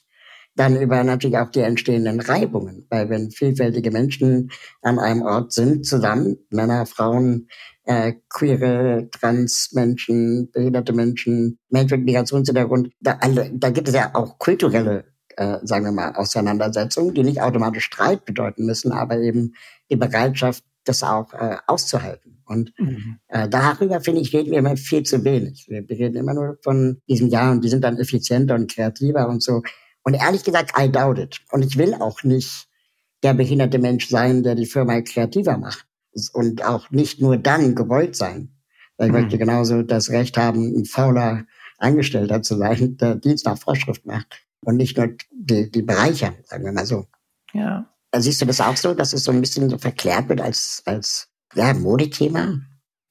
A: dann über natürlich auch die entstehenden Reibungen. Weil wenn vielfältige Menschen an einem Ort sind, zusammen, Männer, Frauen, äh, queere, trans Menschen, behinderte Menschen, Menschen mit Migrationshintergrund, da, alle, da gibt es ja auch kulturelle, äh, sagen wir mal, Auseinandersetzungen, die nicht automatisch Streit bedeuten müssen, aber eben die Bereitschaft, das auch äh, auszuhalten. Und mhm. äh, darüber, finde ich, reden wir immer viel zu wenig. Wir, reden immer nur von diesem Jahr und die sind dann effizienter und kreativer und so. Und ehrlich gesagt, I doubt it. Und ich will auch nicht der behinderte Mensch sein, der die Firma kreativer macht. Und auch nicht nur dann gewollt sein. Ich mhm. möchte genauso das Recht haben, ein fauler Angestellter zu sein, der Dienst nach Vorschrift macht. Und nicht nur die, die Bereicher, sagen wir mal so.
B: Ja.
A: Siehst du das auch so, dass es so ein bisschen so verklärt wird als, als ja, Modethema?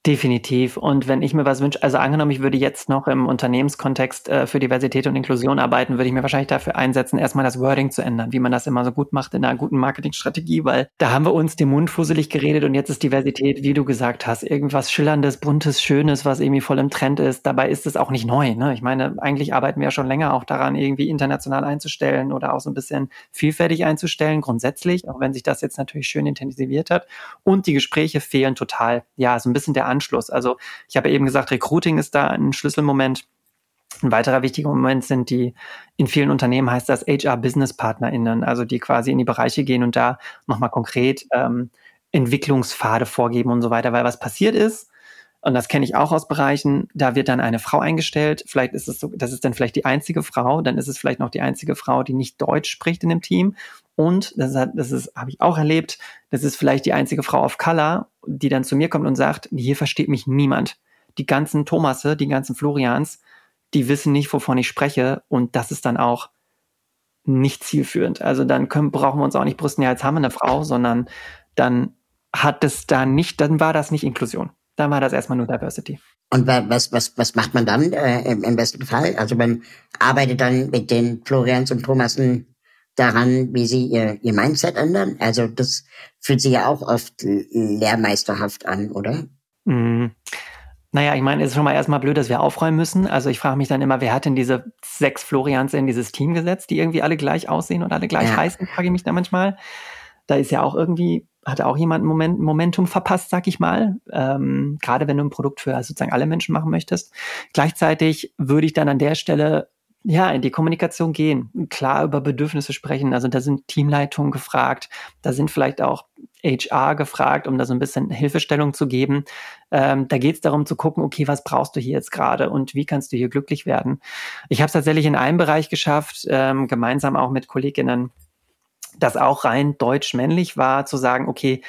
B: Definitiv. Und wenn ich mir was wünsche, also angenommen, ich würde jetzt noch im Unternehmenskontext äh, für Diversität und Inklusion arbeiten, würde ich mir wahrscheinlich dafür einsetzen, erstmal das Wording zu ändern, wie man das immer so gut macht in einer guten Marketingstrategie, weil da haben wir uns den Mund fusselig geredet und jetzt ist Diversität, wie du gesagt hast, irgendwas Schillerndes, Buntes, Schönes, was irgendwie voll im Trend ist. Dabei ist es auch nicht neu. Ne? Ich meine, eigentlich arbeiten wir ja schon länger auch daran, irgendwie international einzustellen oder auch so ein bisschen vielfältig einzustellen, grundsätzlich, auch wenn sich das jetzt natürlich schön intensiviert hat. Und die Gespräche fehlen total. Ja, so ein bisschen der Anschluss. Also ich habe eben gesagt, Recruiting ist da ein Schlüsselmoment. Ein weiterer wichtiger Moment sind die, in vielen Unternehmen heißt das HR-Business-PartnerInnen, also die quasi in die Bereiche gehen und da nochmal konkret ähm, Entwicklungspfade vorgeben und so weiter, weil was passiert ist, und das kenne ich auch aus Bereichen, da wird dann eine Frau eingestellt, vielleicht ist es so, das ist dann vielleicht die einzige Frau, dann ist es vielleicht noch die einzige Frau, die nicht Deutsch spricht in dem Team und das, hat, das ist, habe ich auch erlebt, das ist vielleicht die einzige Frau of Color, die dann zu mir kommt und sagt, hier versteht mich niemand. Die ganzen Thomasse, die ganzen Florians, die wissen nicht, wovon ich spreche. Und das ist dann auch nicht zielführend. Also dann können, brauchen wir uns auch nicht brüsten, ja, jetzt haben wir eine Frau, sondern dann hat es da nicht, dann war das nicht Inklusion. Dann war das erstmal nur Diversity.
A: Und was, was, was macht man dann äh, im, besten Fall? Also man arbeitet dann mit den Florians und Thomassen daran, wie sie ihr, ihr Mindset ändern? Also das fühlt sich ja auch oft lehrmeisterhaft an, oder?
B: Mhm. Naja, ich meine, es ist schon mal erstmal blöd, dass wir aufräumen müssen. Also ich frage mich dann immer, wer hat denn diese sechs Florians in dieses Team gesetzt, die irgendwie alle gleich aussehen und alle gleich ja. heißen, frage ich mich da manchmal. Da ist ja auch irgendwie, hat auch jemand ein Moment, Momentum verpasst, sag ich mal. Ähm, gerade wenn du ein Produkt für sozusagen alle Menschen machen möchtest. Gleichzeitig würde ich dann an der Stelle ja, in die Kommunikation gehen, klar über Bedürfnisse sprechen. Also da sind Teamleitungen gefragt, da sind vielleicht auch HR gefragt, um da so ein bisschen Hilfestellung zu geben. Ähm, da geht es darum zu gucken, okay, was brauchst du hier jetzt gerade und wie kannst du hier glücklich werden. Ich habe es tatsächlich in einem Bereich geschafft, ähm, gemeinsam auch mit Kolleginnen, das auch rein deutsch-männlich war, zu sagen, okay,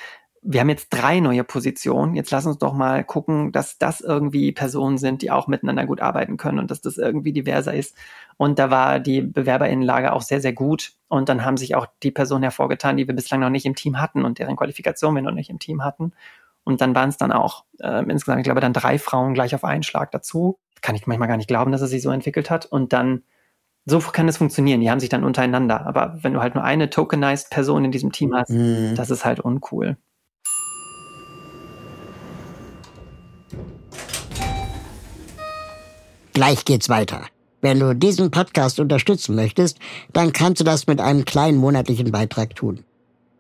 B: wir haben jetzt drei neue Positionen. Jetzt lass uns doch mal gucken, dass das irgendwie Personen sind, die auch miteinander gut arbeiten können und dass das irgendwie diverser ist. Und da war die Bewerberinnenlage auch sehr, sehr gut. Und dann haben sich auch die Personen hervorgetan, die wir bislang noch nicht im Team hatten und deren Qualifikation wir noch nicht im Team hatten. Und dann waren es dann auch äh, insgesamt, ich glaube, dann drei Frauen gleich auf einen Schlag dazu. Kann ich manchmal gar nicht glauben, dass es sich so entwickelt hat. Und dann, so kann es funktionieren. Die haben sich dann untereinander. Aber wenn du halt nur eine tokenized Person in diesem Team hast, mhm. das ist halt uncool.
A: Gleich geht's weiter. Wenn du diesen Podcast unterstützen möchtest, dann kannst du das mit einem kleinen monatlichen Beitrag tun.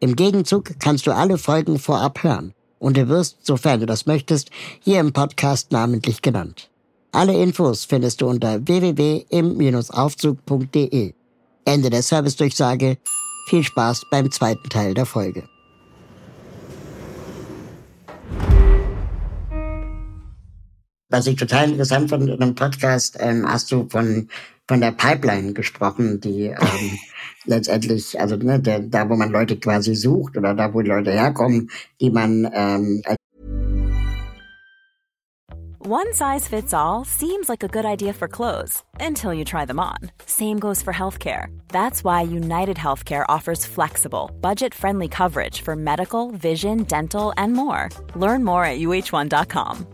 A: Im Gegenzug kannst du alle Folgen vorab hören und du wirst, sofern du das möchtest, hier im Podcast namentlich genannt. Alle Infos findest du unter www.im-aufzug.de. Ende der Servicedurchsage. Viel Spaß beim zweiten Teil der Folge. Was ich total interessant fand in dem Podcast, ähm, hast du von von der Pipeline gesprochen, die ähm, letztendlich, also ne, der, da wo man Leute quasi sucht oder da wo die Leute herkommen, die man ähm,
C: One size fits all seems like a good idea for clothes until you try them on. Same goes for healthcare. That's why United Healthcare offers flexible, budget-friendly coverage for medical, vision, dental, and more. Learn more at uh1.com.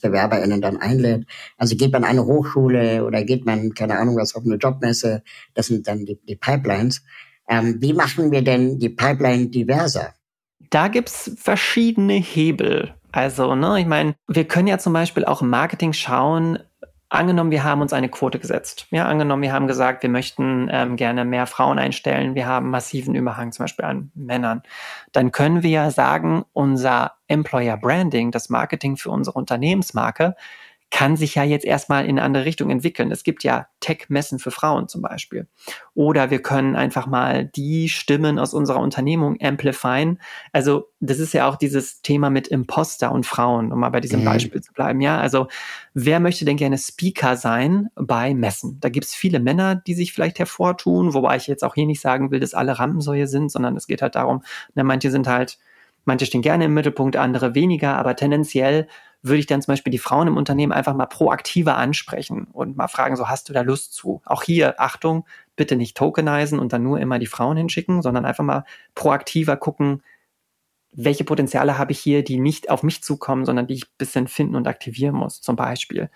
A: BewerberInnen dann einlädt. Also geht man an eine Hochschule oder geht man, keine Ahnung was, auf eine Jobmesse, das sind dann die, die Pipelines. Ähm, wie machen wir denn die Pipeline diverser?
B: Da gibt's verschiedene Hebel. Also, ne, ich meine, wir können ja zum Beispiel auch im Marketing schauen, angenommen, wir haben uns eine Quote gesetzt. Ja, angenommen, wir haben gesagt, wir möchten ähm, gerne mehr Frauen einstellen. Wir haben massiven Überhang zum Beispiel an Männern. Dann können wir ja sagen, unser Employer Branding, das Marketing für unsere Unternehmensmarke, kann sich ja jetzt erstmal in eine andere Richtung entwickeln. Es gibt ja Tech-Messen für Frauen zum Beispiel. Oder wir können einfach mal die Stimmen aus unserer Unternehmung amplifyen. Also das ist ja auch dieses Thema mit Imposter und Frauen, um mal bei diesem mhm. Beispiel zu bleiben. Ja, also wer möchte denn gerne Speaker sein bei Messen? Da gibt es viele Männer, die sich vielleicht hervortun, wobei ich jetzt auch hier nicht sagen will, dass alle Rampensäue sind, sondern es geht halt darum, na, manche sind halt Manche stehen gerne im Mittelpunkt, andere weniger, aber tendenziell würde ich dann zum Beispiel die Frauen im Unternehmen einfach mal proaktiver ansprechen und mal fragen, so hast du da Lust zu? Auch hier, Achtung, bitte nicht tokenisen und dann nur immer die Frauen hinschicken, sondern einfach mal proaktiver gucken, welche Potenziale habe ich hier, die nicht auf mich zukommen, sondern die ich ein bisschen finden und aktivieren muss, zum Beispiel.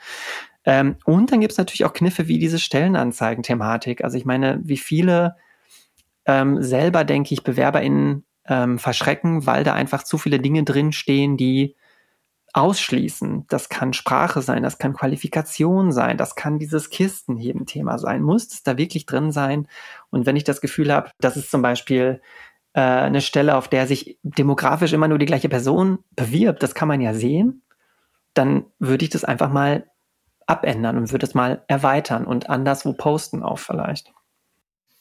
B: Ähm, und dann gibt es natürlich auch Kniffe wie diese Stellenanzeigen-Thematik. Also ich meine, wie viele ähm, selber, denke ich, BewerberInnen ähm, verschrecken, weil da einfach zu viele Dinge drinstehen, die ausschließen. Das kann Sprache sein, das kann Qualifikation sein, das kann dieses Kistenheben-Thema sein. Muss es da wirklich drin sein? Und wenn ich das Gefühl habe, dass es zum Beispiel äh, eine Stelle, auf der sich demografisch immer nur die gleiche Person bewirbt, das kann man ja sehen, dann würde ich das einfach mal abändern und würde es mal erweitern und anderswo posten auch vielleicht.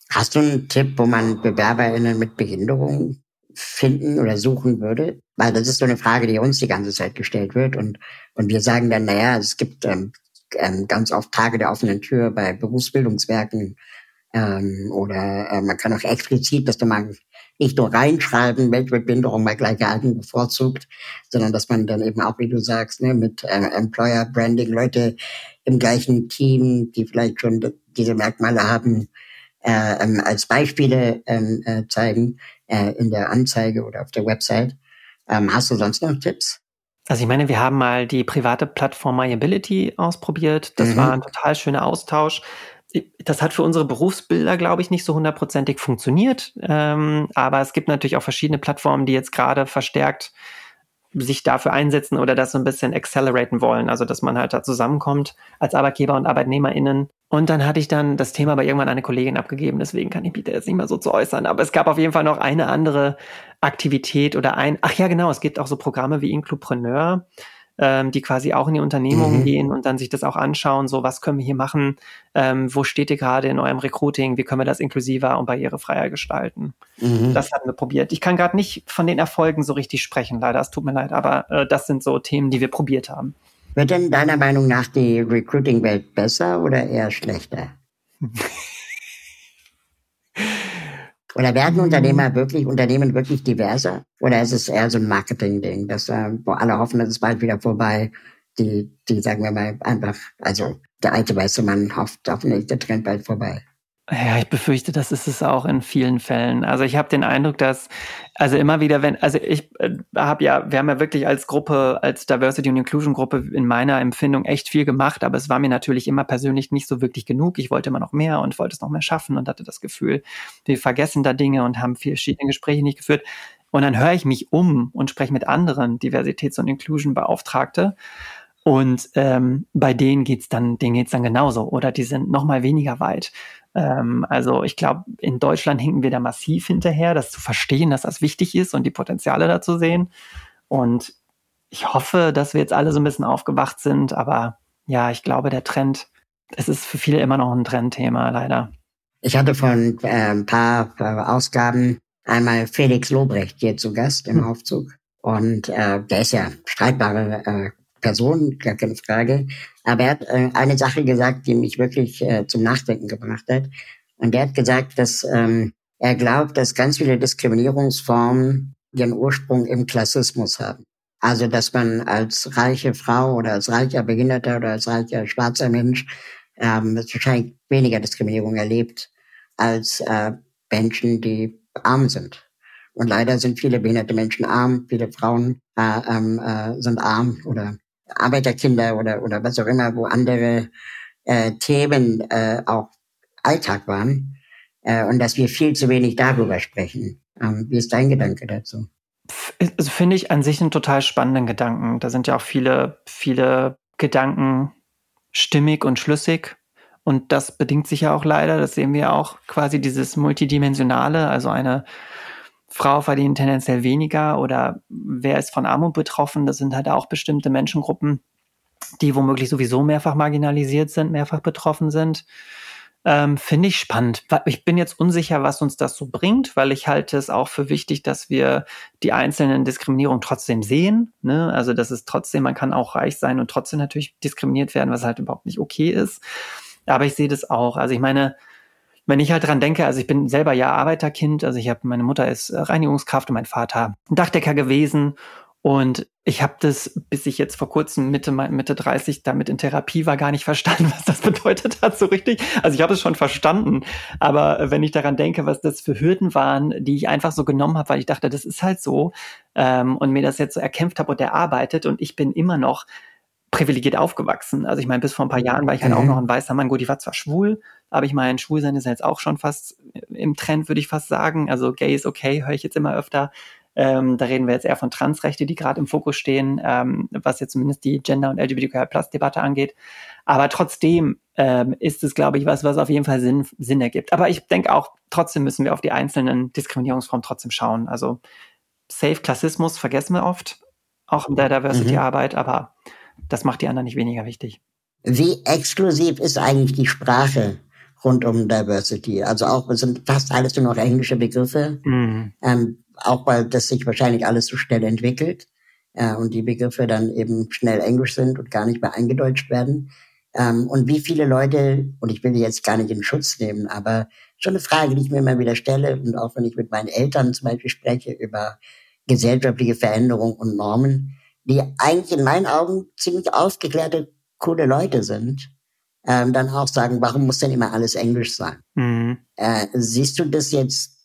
A: Hast du einen Tipp, wo man BewerberInnen mit Behinderung finden oder suchen würde? Weil das ist so eine Frage, die uns die ganze Zeit gestellt wird. Und, und wir sagen dann, naja, es gibt ähm, ähm, ganz oft Tage der offenen Tür bei Berufsbildungswerken ähm, oder äh, man kann auch explizit, dass man nicht nur reinschreiben, welche Behinderung bei gleicher bevorzugt, sondern dass man dann eben auch, wie du sagst, ne, mit äh, Employer Branding Leute im gleichen Team, die vielleicht schon diese Merkmale haben, äh, ähm, als Beispiele ähm, äh, zeigen äh, in der Anzeige oder auf der Website. Ähm, hast du sonst noch Tipps?
B: Also ich meine, wir haben mal die private Plattform MyAbility ausprobiert. Das mhm. war ein total schöner Austausch. Das hat für unsere Berufsbilder, glaube ich, nicht so hundertprozentig funktioniert. Ähm, aber es gibt natürlich auch verschiedene Plattformen, die jetzt gerade verstärkt sich dafür einsetzen oder das so ein bisschen acceleraten wollen. Also, dass man halt da zusammenkommt als Arbeitgeber und ArbeitnehmerInnen. Und dann hatte ich dann das Thema bei irgendwann eine Kollegin abgegeben, deswegen kann ich mich da jetzt nicht mehr so zu äußern. Aber es gab auf jeden Fall noch eine andere Aktivität oder ein, ach ja, genau, es gibt auch so Programme wie Inclupreneur ähm, die quasi auch in die Unternehmung mhm. gehen und dann sich das auch anschauen, so was können wir hier machen, ähm, wo steht ihr gerade in eurem Recruiting, wie können wir das inklusiver und barrierefreier gestalten. Mhm. Das hatten wir probiert. Ich kann gerade nicht von den Erfolgen so richtig sprechen, leider, es tut mir leid, aber äh, das sind so Themen, die wir probiert haben.
A: Wird denn deiner Meinung nach die Recruiting-Welt besser oder eher schlechter? Oder werden Unternehmer wirklich, Unternehmen wirklich diverser? Oder ist es eher so ein Marketing-Ding, dass, äh, wo alle hoffen, dass es bald wieder vorbei, die, die sagen wir mal einfach, also der alte weiße Mann hofft, hoffentlich der Trend bald vorbei.
B: Ja, ich befürchte, das ist es auch in vielen Fällen. Also ich habe den Eindruck, dass also immer wieder, wenn also ich äh, habe ja, wir haben ja wirklich als Gruppe, als Diversity und Inclusion Gruppe in meiner Empfindung echt viel gemacht, aber es war mir natürlich immer persönlich nicht so wirklich genug. Ich wollte immer noch mehr und wollte es noch mehr schaffen und hatte das Gefühl, wir vergessen da Dinge und haben verschiedene Gespräche nicht geführt. Und dann höre ich mich um und spreche mit anderen Diversitäts- und Inclusion-Beauftragte. Und ähm, bei denen geht's dann, denen geht's dann genauso oder die sind noch mal weniger weit. Ähm, also ich glaube, in Deutschland hinken wir da massiv hinterher, das zu verstehen, dass das wichtig ist und die Potenziale da zu sehen. Und ich hoffe, dass wir jetzt alle so ein bisschen aufgewacht sind, aber ja, ich glaube, der Trend, es ist für viele immer noch ein Trendthema, leider.
A: Ich hatte von äh, ein paar äh, Ausgaben einmal Felix Lobrecht hier zu Gast im hm. Aufzug. Und äh, der ist ja streitbare äh, Person, gar keine Frage. Aber er hat äh, eine Sache gesagt, die mich wirklich äh, zum Nachdenken gebracht hat. Und er hat gesagt, dass ähm, er glaubt, dass ganz viele Diskriminierungsformen ihren Ursprung im Klassismus haben. Also, dass man als reiche Frau oder als reicher Behinderter oder als reicher schwarzer Mensch ähm, wahrscheinlich weniger Diskriminierung erlebt als äh, Menschen, die arm sind. Und leider sind viele behinderte Menschen arm, viele Frauen äh, ähm, äh, sind arm oder Arbeiterkinder oder, oder was auch immer, wo andere äh, Themen äh, auch Alltag waren äh, und dass wir viel zu wenig darüber sprechen. Ähm, wie ist dein Gedanke dazu?
B: Also finde ich an sich einen total spannenden Gedanken. Da sind ja auch viele, viele Gedanken stimmig und schlüssig. Und das bedingt sich ja auch leider, das sehen wir auch quasi dieses Multidimensionale, also eine Frau verdient tendenziell weniger oder wer ist von Armut betroffen, das sind halt auch bestimmte Menschengruppen, die womöglich sowieso mehrfach marginalisiert sind, mehrfach betroffen sind. Ähm, Finde ich spannend. Ich bin jetzt unsicher, was uns das so bringt, weil ich halte es auch für wichtig, dass wir die einzelnen Diskriminierungen trotzdem sehen. Ne? Also, dass es trotzdem, man kann auch reich sein und trotzdem natürlich diskriminiert werden, was halt überhaupt nicht okay ist. Aber ich sehe das auch. Also, ich meine, wenn ich halt dran denke, also ich bin selber ja Arbeiterkind, also ich habe, meine Mutter ist Reinigungskraft und mein Vater Dachdecker gewesen und ich habe das, bis ich jetzt vor kurzem Mitte, Mitte 30 damit in Therapie war, gar nicht verstanden, was das bedeutet hat so richtig. Also ich habe es schon verstanden, aber wenn ich daran denke, was das für Hürden waren, die ich einfach so genommen habe, weil ich dachte, das ist halt so ähm, und mir das jetzt so erkämpft habe und erarbeitet und ich bin immer noch privilegiert aufgewachsen. Also ich meine, bis vor ein paar Jahren war ich halt mhm. auch noch ein weißer Mann. Gut, ich war zwar schwul, aber ich meine, Schwulsein ist jetzt auch schon fast im Trend, würde ich fast sagen. Also gay ist okay, höre ich jetzt immer öfter. Ähm, da reden wir jetzt eher von Transrechte, die gerade im Fokus stehen, ähm, was jetzt zumindest die Gender- und LGBTQI-Plus-Debatte angeht. Aber trotzdem ähm, ist es, glaube ich, was, was auf jeden Fall Sinn, Sinn ergibt. Aber ich denke auch, trotzdem müssen wir auf die einzelnen Diskriminierungsformen trotzdem schauen. Also Safe Klassismus vergessen wir oft, auch in der Diversity-Arbeit, mhm. aber das macht die anderen nicht weniger wichtig.
A: Wie exklusiv ist eigentlich die Sprache rund um Diversity? Also auch, es sind fast alles nur noch englische Begriffe. Mhm. Ähm, auch weil das sich wahrscheinlich alles so schnell entwickelt äh, und die Begriffe dann eben schnell Englisch sind und gar nicht mehr eingedeutscht werden. Ähm, und wie viele Leute, und ich will die jetzt gar nicht in Schutz nehmen, aber schon eine Frage, die ich mir immer wieder stelle, und auch wenn ich mit meinen Eltern zum Beispiel spreche über gesellschaftliche Veränderungen und Normen, die eigentlich in meinen Augen ziemlich aufgeklärte, coole Leute sind, ähm, dann auch sagen, warum muss denn immer alles Englisch sein? Mhm. Äh, siehst du das jetzt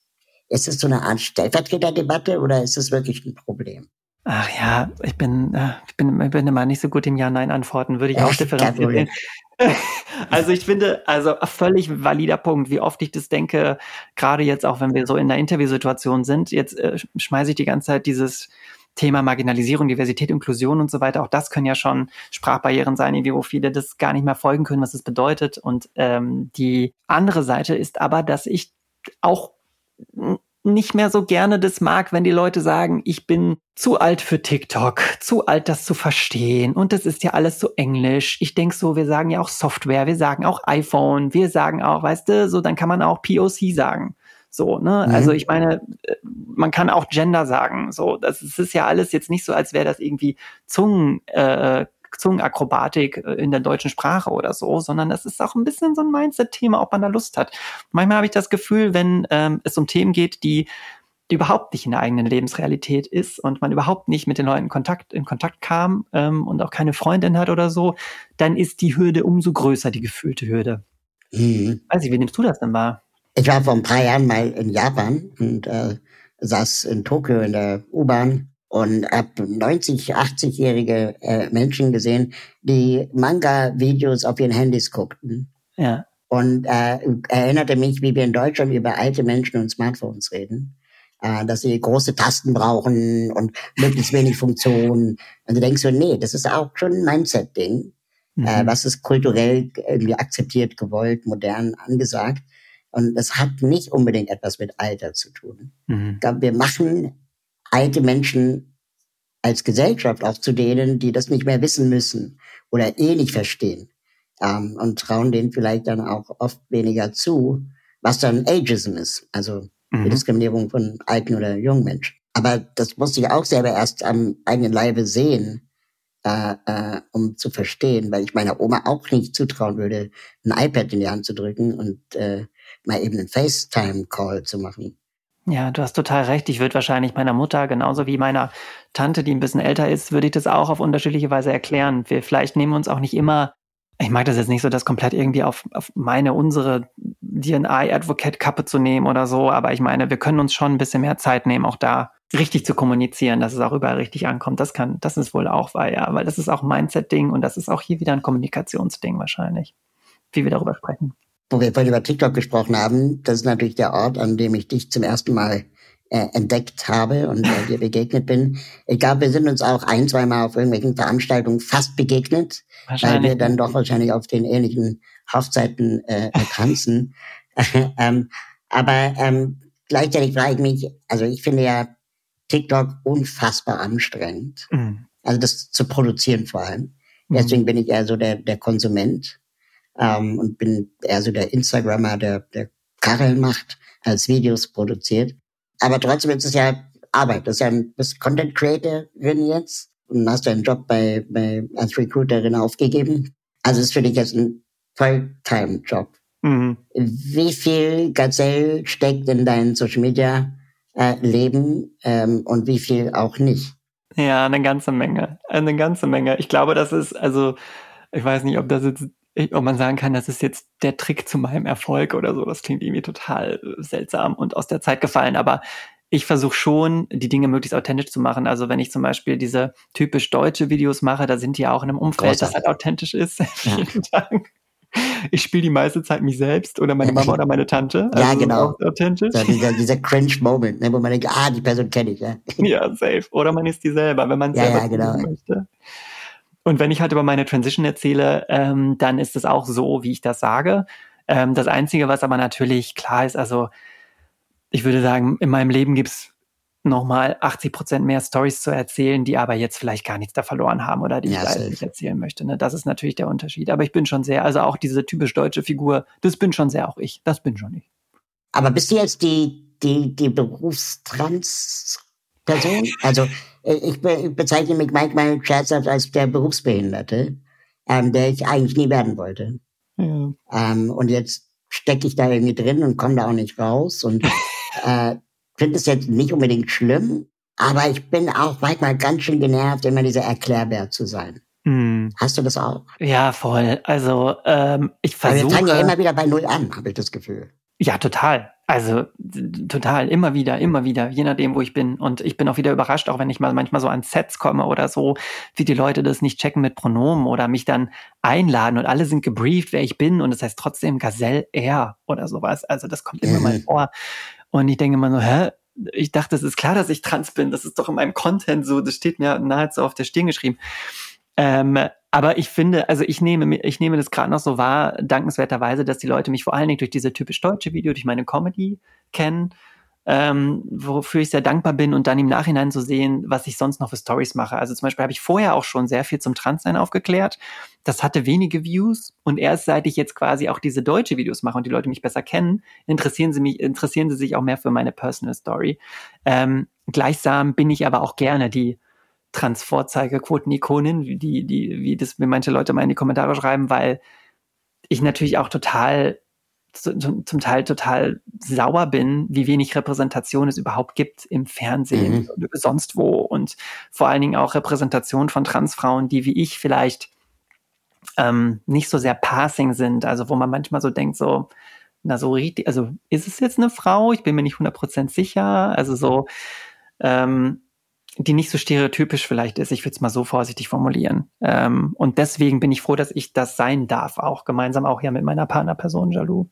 A: ist es so eine Art Stellvertreterdebatte oder ist es wirklich ein Problem?
B: Ach ja, ich bin, äh, ich bin, ich bin immer nicht so gut im Ja-Nein-Antworten, würde ich auch differenzieren. also ich finde, also völlig valider Punkt, wie oft ich das denke, gerade jetzt auch, wenn wir so in der Interviewsituation sind, jetzt äh, schmeiße ich die ganze Zeit dieses Thema Marginalisierung, Diversität, Inklusion und so weiter, auch das können ja schon Sprachbarrieren sein, wo viele das gar nicht mehr folgen können, was es bedeutet. Und ähm, die andere Seite ist aber, dass ich auch nicht mehr so gerne das mag, wenn die Leute sagen, ich bin zu alt für TikTok, zu alt, das zu verstehen und das ist ja alles so englisch. Ich denk so, wir sagen ja auch Software, wir sagen auch iPhone, wir sagen auch, weißt du, so dann kann man auch POC sagen. So, ne? Mhm. Also ich meine, äh, man kann auch Gender sagen. So, das, das ist ja alles jetzt nicht so, als wäre das irgendwie Zungen äh, Zungenakrobatik äh, in der deutschen Sprache oder so, sondern es ist auch ein bisschen so ein Mindset-Thema, ob man da Lust hat. Manchmal habe ich das Gefühl, wenn ähm, es um Themen geht, die die überhaupt nicht in der eigenen Lebensrealität ist und man überhaupt nicht mit den Leuten in Kontakt, in Kontakt kam ähm, und auch keine Freundin hat oder so, dann ist die Hürde umso größer, die gefühlte Hürde. Mhm. Weiß ich, wie nimmst du das denn wahr?
A: Ich war vor ein paar Jahren mal in Japan und äh, saß in Tokio in der U-Bahn und habe 90, 80-jährige äh, Menschen gesehen, die Manga-Videos auf ihren Handys guckten. Ja. Und äh, erinnerte mich, wie wir in Deutschland über alte Menschen und Smartphones reden. Äh, dass sie große Tasten brauchen und möglichst wenig Funktionen. Und du denkst so, nee, das ist auch schon ein Mindset-Ding. Äh, mhm. Äh, was ist kulturell irgendwie akzeptiert, gewollt, modern, angesagt. Und das hat nicht unbedingt etwas mit Alter zu tun. Mhm. Wir machen alte Menschen als Gesellschaft auch zu denen, die das nicht mehr wissen müssen oder eh nicht verstehen ähm, und trauen denen vielleicht dann auch oft weniger zu, was dann Ageism ist, also mhm. die Diskriminierung von alten oder jungen Menschen. Aber das musste ich auch selber erst am eigenen Leibe sehen, äh, äh, um zu verstehen, weil ich meiner Oma auch nicht zutrauen würde, ein iPad in die Hand zu drücken und äh, mal eben einen FaceTime-Call zu machen.
B: Ja, du hast total recht. Ich würde wahrscheinlich meiner Mutter, genauso wie meiner Tante, die ein bisschen älter ist, würde ich das auch auf unterschiedliche Weise erklären. Wir vielleicht nehmen uns auch nicht immer, ich mag das jetzt nicht so, das komplett irgendwie auf, auf meine, unsere DNI-Advocate-Kappe zu nehmen oder so, aber ich meine, wir können uns schon ein bisschen mehr Zeit nehmen, auch da richtig zu kommunizieren, dass es auch überall richtig ankommt. Das kann, das ist wohl auch wahr, ja, weil das ist auch ein Mindset-Ding und das ist auch hier wieder ein Kommunikationsding wahrscheinlich, wie wir darüber sprechen
A: wo wir vorhin über TikTok gesprochen haben, das ist natürlich der Ort, an dem ich dich zum ersten Mal äh, entdeckt habe und äh, dir begegnet bin. Ich glaube, wir sind uns auch ein, zwei Mal auf irgendwelchen Veranstaltungen fast begegnet, weil wir dann doch wahrscheinlich auf den ähnlichen Hochzeiten äh, tanzen. ähm, aber ähm, gleichzeitig frage ich mich, also ich finde ja TikTok unfassbar anstrengend. Mhm. Also das zu produzieren vor allem. Mhm. Deswegen bin ich eher so der, der Konsument ähm, und bin eher so der Instagrammer, der, der Karren macht, als Videos produziert. Aber trotzdem ist es ja Arbeit. Das ist ja ein, bist Content Creatorin jetzt und hast deinen Job bei, bei als Recruiterin aufgegeben. Also ist für dich jetzt ein Fulltime-Job. Mhm. Wie viel Gazelle steckt in dein Social Media äh, Leben ähm, und wie viel auch nicht?
B: Ja, eine ganze Menge. Eine ganze Menge. Ich glaube, das ist, also, ich weiß nicht, ob das jetzt, ob man sagen kann, das ist jetzt der Trick zu meinem Erfolg oder so. Das klingt irgendwie total seltsam und aus der Zeit gefallen. Aber ich versuche schon, die Dinge möglichst authentisch zu machen. Also wenn ich zum Beispiel diese typisch deutsche Videos mache, da sind die ja auch in einem Umfeld, Großartig. das halt authentisch ist. Vielen Dank ich spiele die meiste Zeit mich selbst oder meine Mama oder meine Tante.
A: Also ja, genau. Authentisch. So, dieser, dieser Cringe-Moment, ne, wo man denkt, ah, die Person kenne ich. Ja.
B: ja, safe. Oder man ist die selber, wenn man ja, selber ja, genau. möchte. Und wenn ich halt über meine Transition erzähle, ähm, dann ist es auch so, wie ich das sage. Ähm, das Einzige, was aber natürlich klar ist, also ich würde sagen, in meinem Leben gibt's nochmal 80 Prozent mehr Stories zu erzählen, die aber jetzt vielleicht gar nichts da verloren haben oder die ja, ich leider nicht erzählen möchte. Ne? Das ist natürlich der Unterschied. Aber ich bin schon sehr, also auch diese typisch deutsche Figur, das bin schon sehr auch ich. Das bin schon ich.
A: Aber bist du jetzt die, die, die Berufstrans-Person? also ich, be bezeichne mich manchmal scherzhaft als der Berufsbehinderte, ähm, der ich eigentlich nie werden wollte. Ja. Ähm, und jetzt stecke ich da irgendwie drin und komme da auch nicht raus. Und äh, finde es jetzt nicht unbedingt schlimm, aber ich bin auch manchmal ganz schön genervt, immer dieser Erklärbär zu sein. Mm. Hast du das auch?
B: Ja, voll. Also ähm, ich versuche.
A: wir fangen ja immer wieder bei Null an, habe ich das Gefühl.
B: Ja, total. Also total, immer wieder, immer wieder, je nachdem, wo ich bin. Und ich bin auch wieder überrascht, auch wenn ich mal manchmal so an Sets komme oder so, wie die Leute das nicht checken mit Pronomen oder mich dann einladen und alle sind gebrieft, wer ich bin und das heißt trotzdem Gazelle R oder sowas. Also das kommt immer mhm. mal vor. Und ich denke immer so, hä? Ich dachte, es ist klar, dass ich trans bin. Das ist doch in meinem Content so. Das steht mir nahezu auf der Stirn geschrieben. Ähm, aber ich finde, also ich nehme, ich nehme das gerade noch so wahr, dankenswerterweise, dass die Leute mich vor allen Dingen durch diese typisch deutsche Video, durch meine Comedy kennen ähm, wofür ich sehr dankbar bin und dann im Nachhinein zu sehen, was ich sonst noch für Stories mache. Also zum Beispiel habe ich vorher auch schon sehr viel zum Transsein aufgeklärt. Das hatte wenige Views und erst seit ich jetzt quasi auch diese deutsche Videos mache und die Leute mich besser kennen, interessieren sie mich, interessieren sie sich auch mehr für meine Personal Story. Ähm, gleichsam bin ich aber auch gerne die Trans-Vorzeigequoten-Ikonin, die, die, wie das mir manche Leute mal in die Kommentare schreiben, weil ich natürlich auch total zum, Teil total sauer bin, wie wenig Repräsentation es überhaupt gibt im Fernsehen mhm. oder sonst wo und vor allen Dingen auch Repräsentation von Transfrauen, die wie ich vielleicht ähm, nicht so sehr passing sind, also wo man manchmal so denkt, so, na so richtig, also ist es jetzt eine Frau? Ich bin mir nicht 100% sicher, also so, ähm, die nicht so stereotypisch vielleicht ist. Ich würde es mal so vorsichtig formulieren. Ähm, und deswegen bin ich froh, dass ich das sein darf, auch gemeinsam auch ja mit meiner Partnerperson Jalou.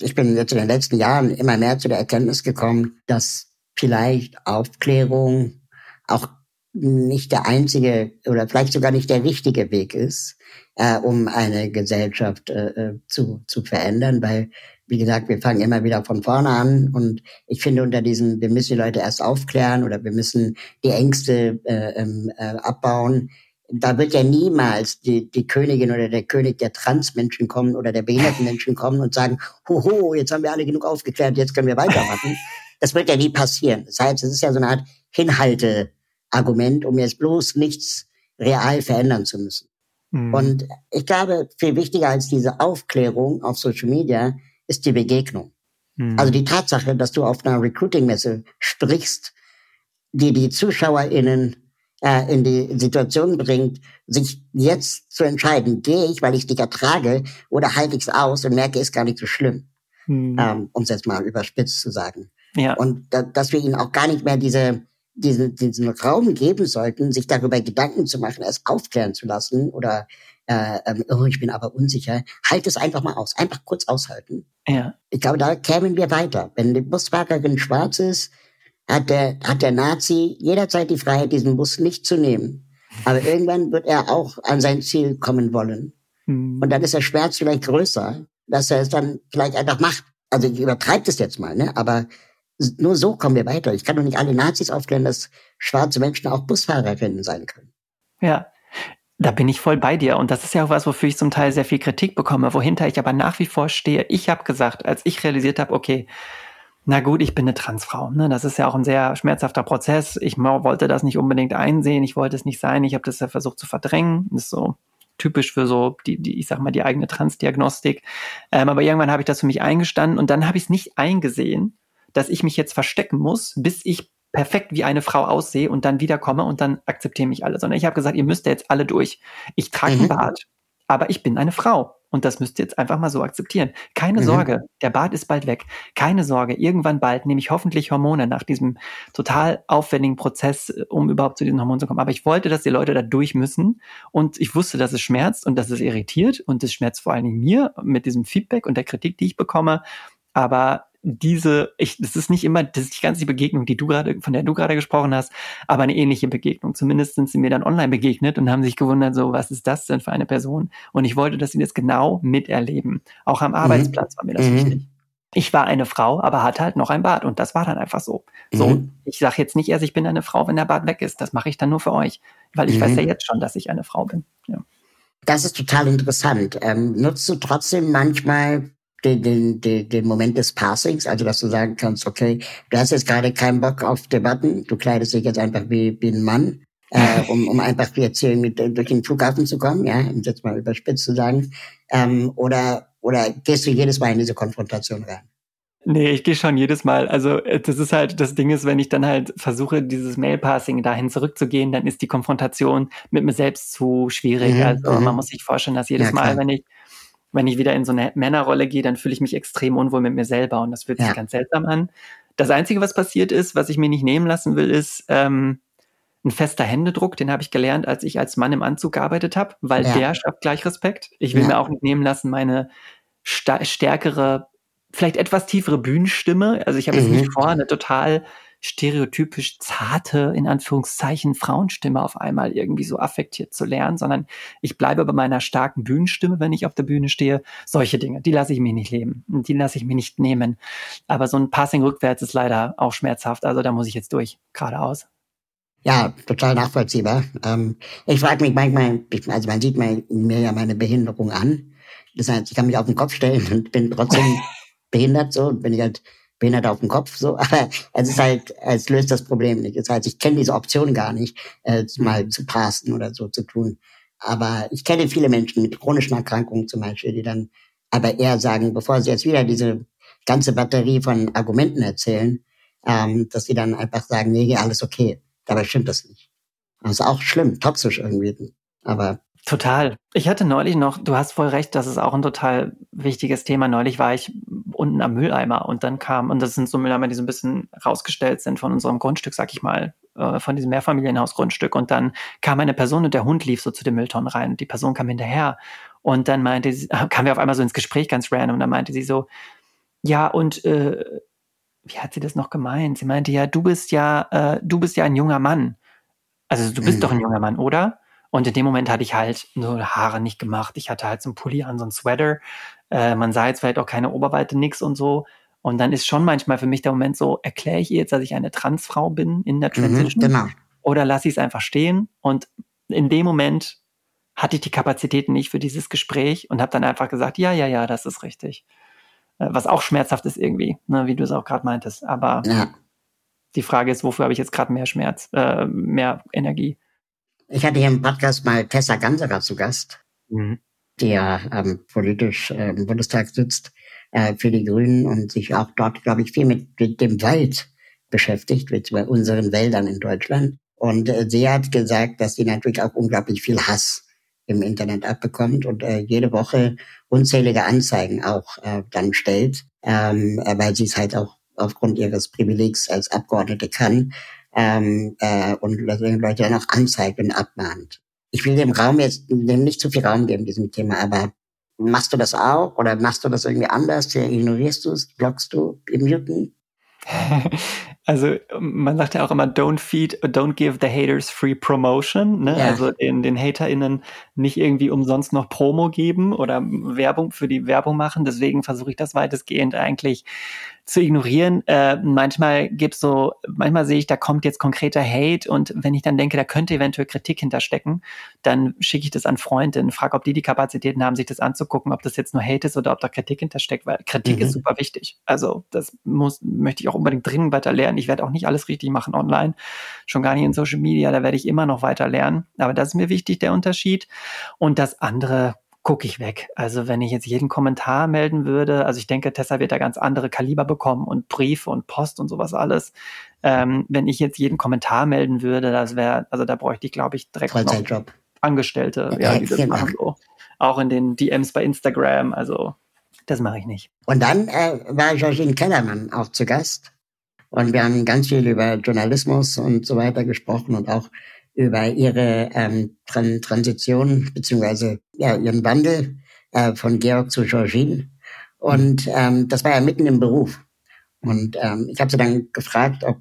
A: Ich bin jetzt in den letzten Jahren immer mehr zu der Erkenntnis gekommen, dass vielleicht Aufklärung auch nicht der einzige oder vielleicht sogar nicht der richtige Weg ist, äh, um eine Gesellschaft äh, äh zu, zu verändern, weil, wie gesagt, wir fangen immer wieder von vorne an und ich finde unter diesem, wir müssen die Leute erst aufklären oder wir müssen die Ängste äh, ähm, äh, abbauen, da wird ja niemals die, die Königin oder der König der Transmenschen kommen oder der behinderten Menschen kommen und sagen, hoho, jetzt haben wir alle genug aufgeklärt, jetzt können wir weitermachen. Das wird ja nie passieren. Das heißt, es ist ja so eine Art Hinhalteargument, um jetzt bloß nichts real verändern zu müssen. Mhm. Und ich glaube, viel wichtiger als diese Aufklärung auf Social Media ist die Begegnung. Mhm. Also die Tatsache, dass du auf einer Recruiting-Messe sprichst, die die ZuschauerInnen äh, in die Situation bringt, sich jetzt zu entscheiden, gehe ich, weil ich dich ertrage, oder halte ich es aus und merke, ist gar nicht so schlimm. Hm. Ähm, um es jetzt mal überspitzt zu sagen. Ja. Und da, dass wir ihnen auch gar nicht mehr diese, diesen, diesen Raum geben sollten, sich darüber Gedanken zu machen, es aufklären zu lassen oder äh, ähm, oh, ich bin aber unsicher. Halt es einfach mal aus. Einfach kurz aushalten. Ja. Ich glaube, da kämen wir weiter. Wenn die Busfahrerin schwarz ist, hat der, hat der Nazi jederzeit die Freiheit, diesen Bus nicht zu nehmen. Aber irgendwann wird er auch an sein Ziel kommen wollen. Mhm. Und dann ist der Schmerz vielleicht größer, dass er es dann vielleicht einfach macht. Also ich übertreibe das jetzt mal, ne? aber nur so kommen wir weiter. Ich kann doch nicht alle Nazis aufklären, dass schwarze Menschen auch Busfahrerinnen sein können.
B: Ja, da bin ich voll bei dir. Und das ist ja auch was, wofür ich zum Teil sehr viel Kritik bekomme, wohinter ich aber nach wie vor stehe. Ich habe gesagt, als ich realisiert habe, okay, na gut, ich bin eine Transfrau. Ne? Das ist ja auch ein sehr schmerzhafter Prozess. Ich wollte das nicht unbedingt einsehen. Ich wollte es nicht sein. Ich habe das ja versucht zu verdrängen. Das ist so typisch für so die, die ich sag mal, die eigene Transdiagnostik. Ähm, aber irgendwann habe ich das für mich eingestanden und dann habe ich es nicht eingesehen, dass ich mich jetzt verstecken muss, bis ich perfekt wie eine Frau aussehe und dann wiederkomme und dann akzeptieren mich alle. Sondern ich habe gesagt, ihr müsst jetzt alle durch. Ich trage mhm. einen Bart, aber ich bin eine Frau. Und das müsst ihr jetzt einfach mal so akzeptieren. Keine mhm. Sorge, der Bart ist bald weg. Keine Sorge, irgendwann bald nehme ich hoffentlich Hormone nach diesem total aufwendigen Prozess, äh, um überhaupt zu diesen Hormonen zu kommen. Aber ich wollte, dass die Leute da durch müssen. Und ich wusste, dass es schmerzt und dass es irritiert. Und es schmerzt vor allen Dingen mir mit diesem Feedback und der Kritik, die ich bekomme. Aber diese, ich, das ist nicht immer, das ist nicht ganz die Begegnung, die du gerade, von der du gerade gesprochen hast, aber eine ähnliche Begegnung. Zumindest sind sie mir dann online begegnet und haben sich gewundert, so, was ist das denn für eine Person? Und ich wollte, dass sie das genau miterleben. Auch am mhm. Arbeitsplatz war mir das mhm. wichtig. Ich war eine Frau, aber hatte halt noch ein Bart und das war dann einfach so. So, mhm. ich sage jetzt nicht erst, ich bin eine Frau, wenn der Bart weg ist. Das mache ich dann nur für euch, weil ich weiß mhm. ja jetzt schon, dass ich eine Frau bin. Ja.
A: Das ist total interessant. Ähm, nutzt du trotzdem manchmal den, den, den, den Moment des Passings, also dass du sagen kannst, okay, du hast jetzt gerade keinen Bock auf Debatten, du kleidest dich jetzt einfach wie, wie ein Mann, äh, um, um einfach jetzt hier mit, durch den Flughafen zu kommen, ja, um jetzt mal überspitzt zu sagen, ähm, oder, oder gehst du jedes Mal in diese Konfrontation rein?
B: Nee, ich gehe schon jedes Mal. Also äh, das ist halt, das Ding ist, wenn ich dann halt versuche, dieses Mail-Passing dahin zurückzugehen, dann ist die Konfrontation mit mir selbst zu schwierig. Mhm, also man mhm. muss sich vorstellen, dass jedes ja, Mal, wenn ich wenn ich wieder in so eine Männerrolle gehe, dann fühle ich mich extrem unwohl mit mir selber und das fühlt ja. sich ganz seltsam an. Das Einzige, was passiert ist, was ich mir nicht nehmen lassen will, ist ähm, ein fester Händedruck. Den habe ich gelernt, als ich als Mann im Anzug gearbeitet habe, weil ja. der schafft gleich Respekt. Ich will ja. mir auch nicht nehmen lassen, meine stärkere, vielleicht etwas tiefere Bühnenstimme. Also ich habe mhm. jetzt nicht vor, eine total stereotypisch zarte, in Anführungszeichen, Frauenstimme auf einmal irgendwie so affektiert zu lernen, sondern ich bleibe bei meiner starken Bühnenstimme, wenn ich auf der Bühne stehe. Solche Dinge, die lasse ich mir nicht leben. Die lasse ich mir nicht nehmen. Aber so ein Passing rückwärts ist leider auch schmerzhaft. Also da muss ich jetzt durch, geradeaus.
A: Ja, total nachvollziehbar. Ähm, ich frage mich manchmal, also man sieht mir ja meine Behinderung an. Das heißt, ich kann mich auf den Kopf stellen und bin trotzdem behindert so. Bin ich halt behindert auf dem Kopf, so, aber es ist halt, es löst das Problem nicht. Das heißt, ich kenne diese Option gar nicht, äh, mal zu pasten oder so zu tun. Aber ich kenne viele Menschen mit chronischen Erkrankungen zum Beispiel, die dann aber eher sagen, bevor sie jetzt wieder diese ganze Batterie von Argumenten erzählen, ähm, dass sie dann einfach sagen, nee, alles okay. Dabei stimmt das nicht. Das ist auch schlimm, toxisch irgendwie. Aber
B: Total. Ich hatte neulich noch, du hast voll recht, das ist auch ein total wichtiges Thema. Neulich war ich unten am Mülleimer und dann kam, und das sind so Mülleimer, die so ein bisschen rausgestellt sind von unserem Grundstück, sag ich mal, äh, von diesem Mehrfamilienhausgrundstück. Und dann kam eine Person und der Hund lief so zu den Mülltonnen rein. Die Person kam hinterher und dann meinte sie, kamen wir auf einmal so ins Gespräch ganz random. Und dann meinte sie so, ja, und äh, wie hat sie das noch gemeint? Sie meinte ja, du bist ja, äh, du bist ja ein junger Mann. Also du bist mhm. doch ein junger Mann, oder? Und in dem Moment hatte ich halt nur Haare nicht gemacht. Ich hatte halt so einen Pulli an, so einen Sweater. Äh, man sah jetzt vielleicht auch keine Oberweite, nix und so. Und dann ist schon manchmal für mich der Moment so, erkläre ich ihr jetzt, dass ich eine Transfrau bin in der mhm, Transition? Mhm, genau. Oder lasse ich es einfach stehen? Und in dem Moment hatte ich die Kapazitäten nicht für dieses Gespräch und habe dann einfach gesagt, ja, ja, ja, das ist richtig. Äh, was auch schmerzhaft ist irgendwie, ne, wie du es auch gerade meintest. Aber ja. die Frage ist, wofür habe ich jetzt gerade mehr Schmerz, äh, mehr Energie?
A: Ich hatte hier im Podcast mal Tessa Ganserer zu Gast, mhm. die ja ähm, politisch äh, im Bundestag sitzt äh, für die Grünen und sich auch dort, glaube ich, viel mit, mit dem Wald beschäftigt, mit unseren Wäldern in Deutschland. Und äh, sie hat gesagt, dass sie natürlich auch unglaublich viel Hass im Internet abbekommt und äh, jede Woche unzählige Anzeigen auch äh, dann stellt, ähm, äh, weil sie es halt auch aufgrund ihres Privilegs als Abgeordnete kann ähm, äh, und Leute dann auch anzeigt und abmahnt. Ich will dem Raum jetzt dem nicht zu viel Raum geben, diesem Thema, aber machst du das auch oder machst du das irgendwie anders? Ignorierst du es? Blockst du im Muten?
B: Also man sagt ja auch immer, don't feed, don't give the haters free promotion. Ne? Ja. Also den, den HaterInnen nicht irgendwie umsonst noch Promo geben oder Werbung für die Werbung machen. Deswegen versuche ich das weitestgehend eigentlich zu ignorieren. Äh, manchmal gibt's so, manchmal sehe ich, da kommt jetzt konkreter Hate und wenn ich dann denke, da könnte eventuell Kritik hinterstecken, dann schicke ich das an Freundinnen, frage, ob die die Kapazitäten haben, sich das anzugucken, ob das jetzt nur Hate ist oder ob da Kritik hintersteckt, weil Kritik mhm. ist super wichtig. Also das muss, möchte ich auch unbedingt dringend weiter lernen. Ich werde auch nicht alles richtig machen online, schon gar nicht in Social Media, da werde ich immer noch weiter lernen. Aber das ist mir wichtig, der Unterschied. Und das andere, gucke ich weg. Also wenn ich jetzt jeden Kommentar melden würde, also ich denke, Tessa wird da ganz andere Kaliber bekommen und Briefe und Post und sowas alles. Ähm, wenn ich jetzt jeden Kommentar melden würde, das wäre, also da bräuchte ich, glaube ich, direkt noch Angestellte, ja, die das machen so. Auch in den DMs bei Instagram, also das mache ich nicht.
A: Und dann äh, war Georgine Kellermann auch zu Gast. Und wir haben ganz viel über Journalismus und so weiter gesprochen und auch über ihre ähm, Tran Transition beziehungsweise ja, ihren Wandel äh, von Georg zu Georgine. Und ähm, das war ja mitten im Beruf. Und ähm, ich habe sie dann gefragt, ob,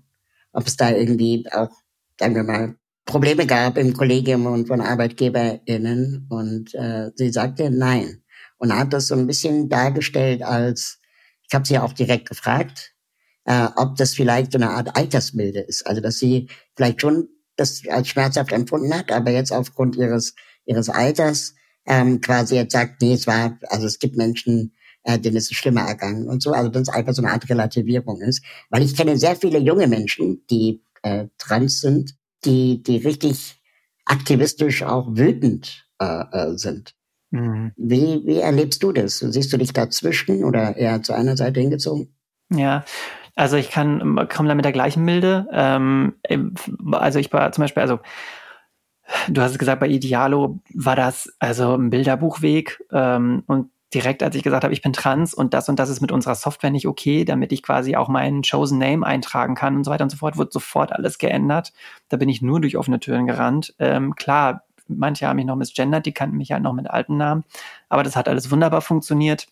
A: ob es da irgendwie auch, sagen wir mal, Probleme gab im Kollegium und von ArbeitgeberInnen. Und äh, sie sagte nein. Und hat das so ein bisschen dargestellt als, ich habe sie auch direkt gefragt, äh, ob das vielleicht so eine Art Altersmilde ist. Also dass sie vielleicht schon das als schmerzhaft empfunden hat, aber jetzt aufgrund ihres, ihres Alters ähm, quasi jetzt sagt, nee, es war, also es gibt Menschen, äh, denen ist es schlimmer ergangen und so. Also das ist einfach so eine Art Relativierung ist. Weil ich kenne sehr viele junge Menschen, die äh, trans sind, die, die richtig aktivistisch auch wütend äh, äh, sind. Mhm. Wie, wie erlebst du das? Siehst du dich dazwischen oder eher zu einer Seite hingezogen?
B: Ja, also ich kann komme da mit der gleichen Milde. Ähm, also ich war zum Beispiel, also du hast es gesagt, bei Idealo war das also ein Bilderbuchweg ähm, und direkt, als ich gesagt habe, ich bin trans und das und das ist mit unserer Software nicht okay, damit ich quasi auch meinen Chosen Name eintragen kann und so weiter und so fort, wird sofort alles geändert. Da bin ich nur durch offene Türen gerannt. Ähm, klar, manche haben mich noch misgendert, die kannten mich halt noch mit alten Namen, aber das hat alles wunderbar funktioniert.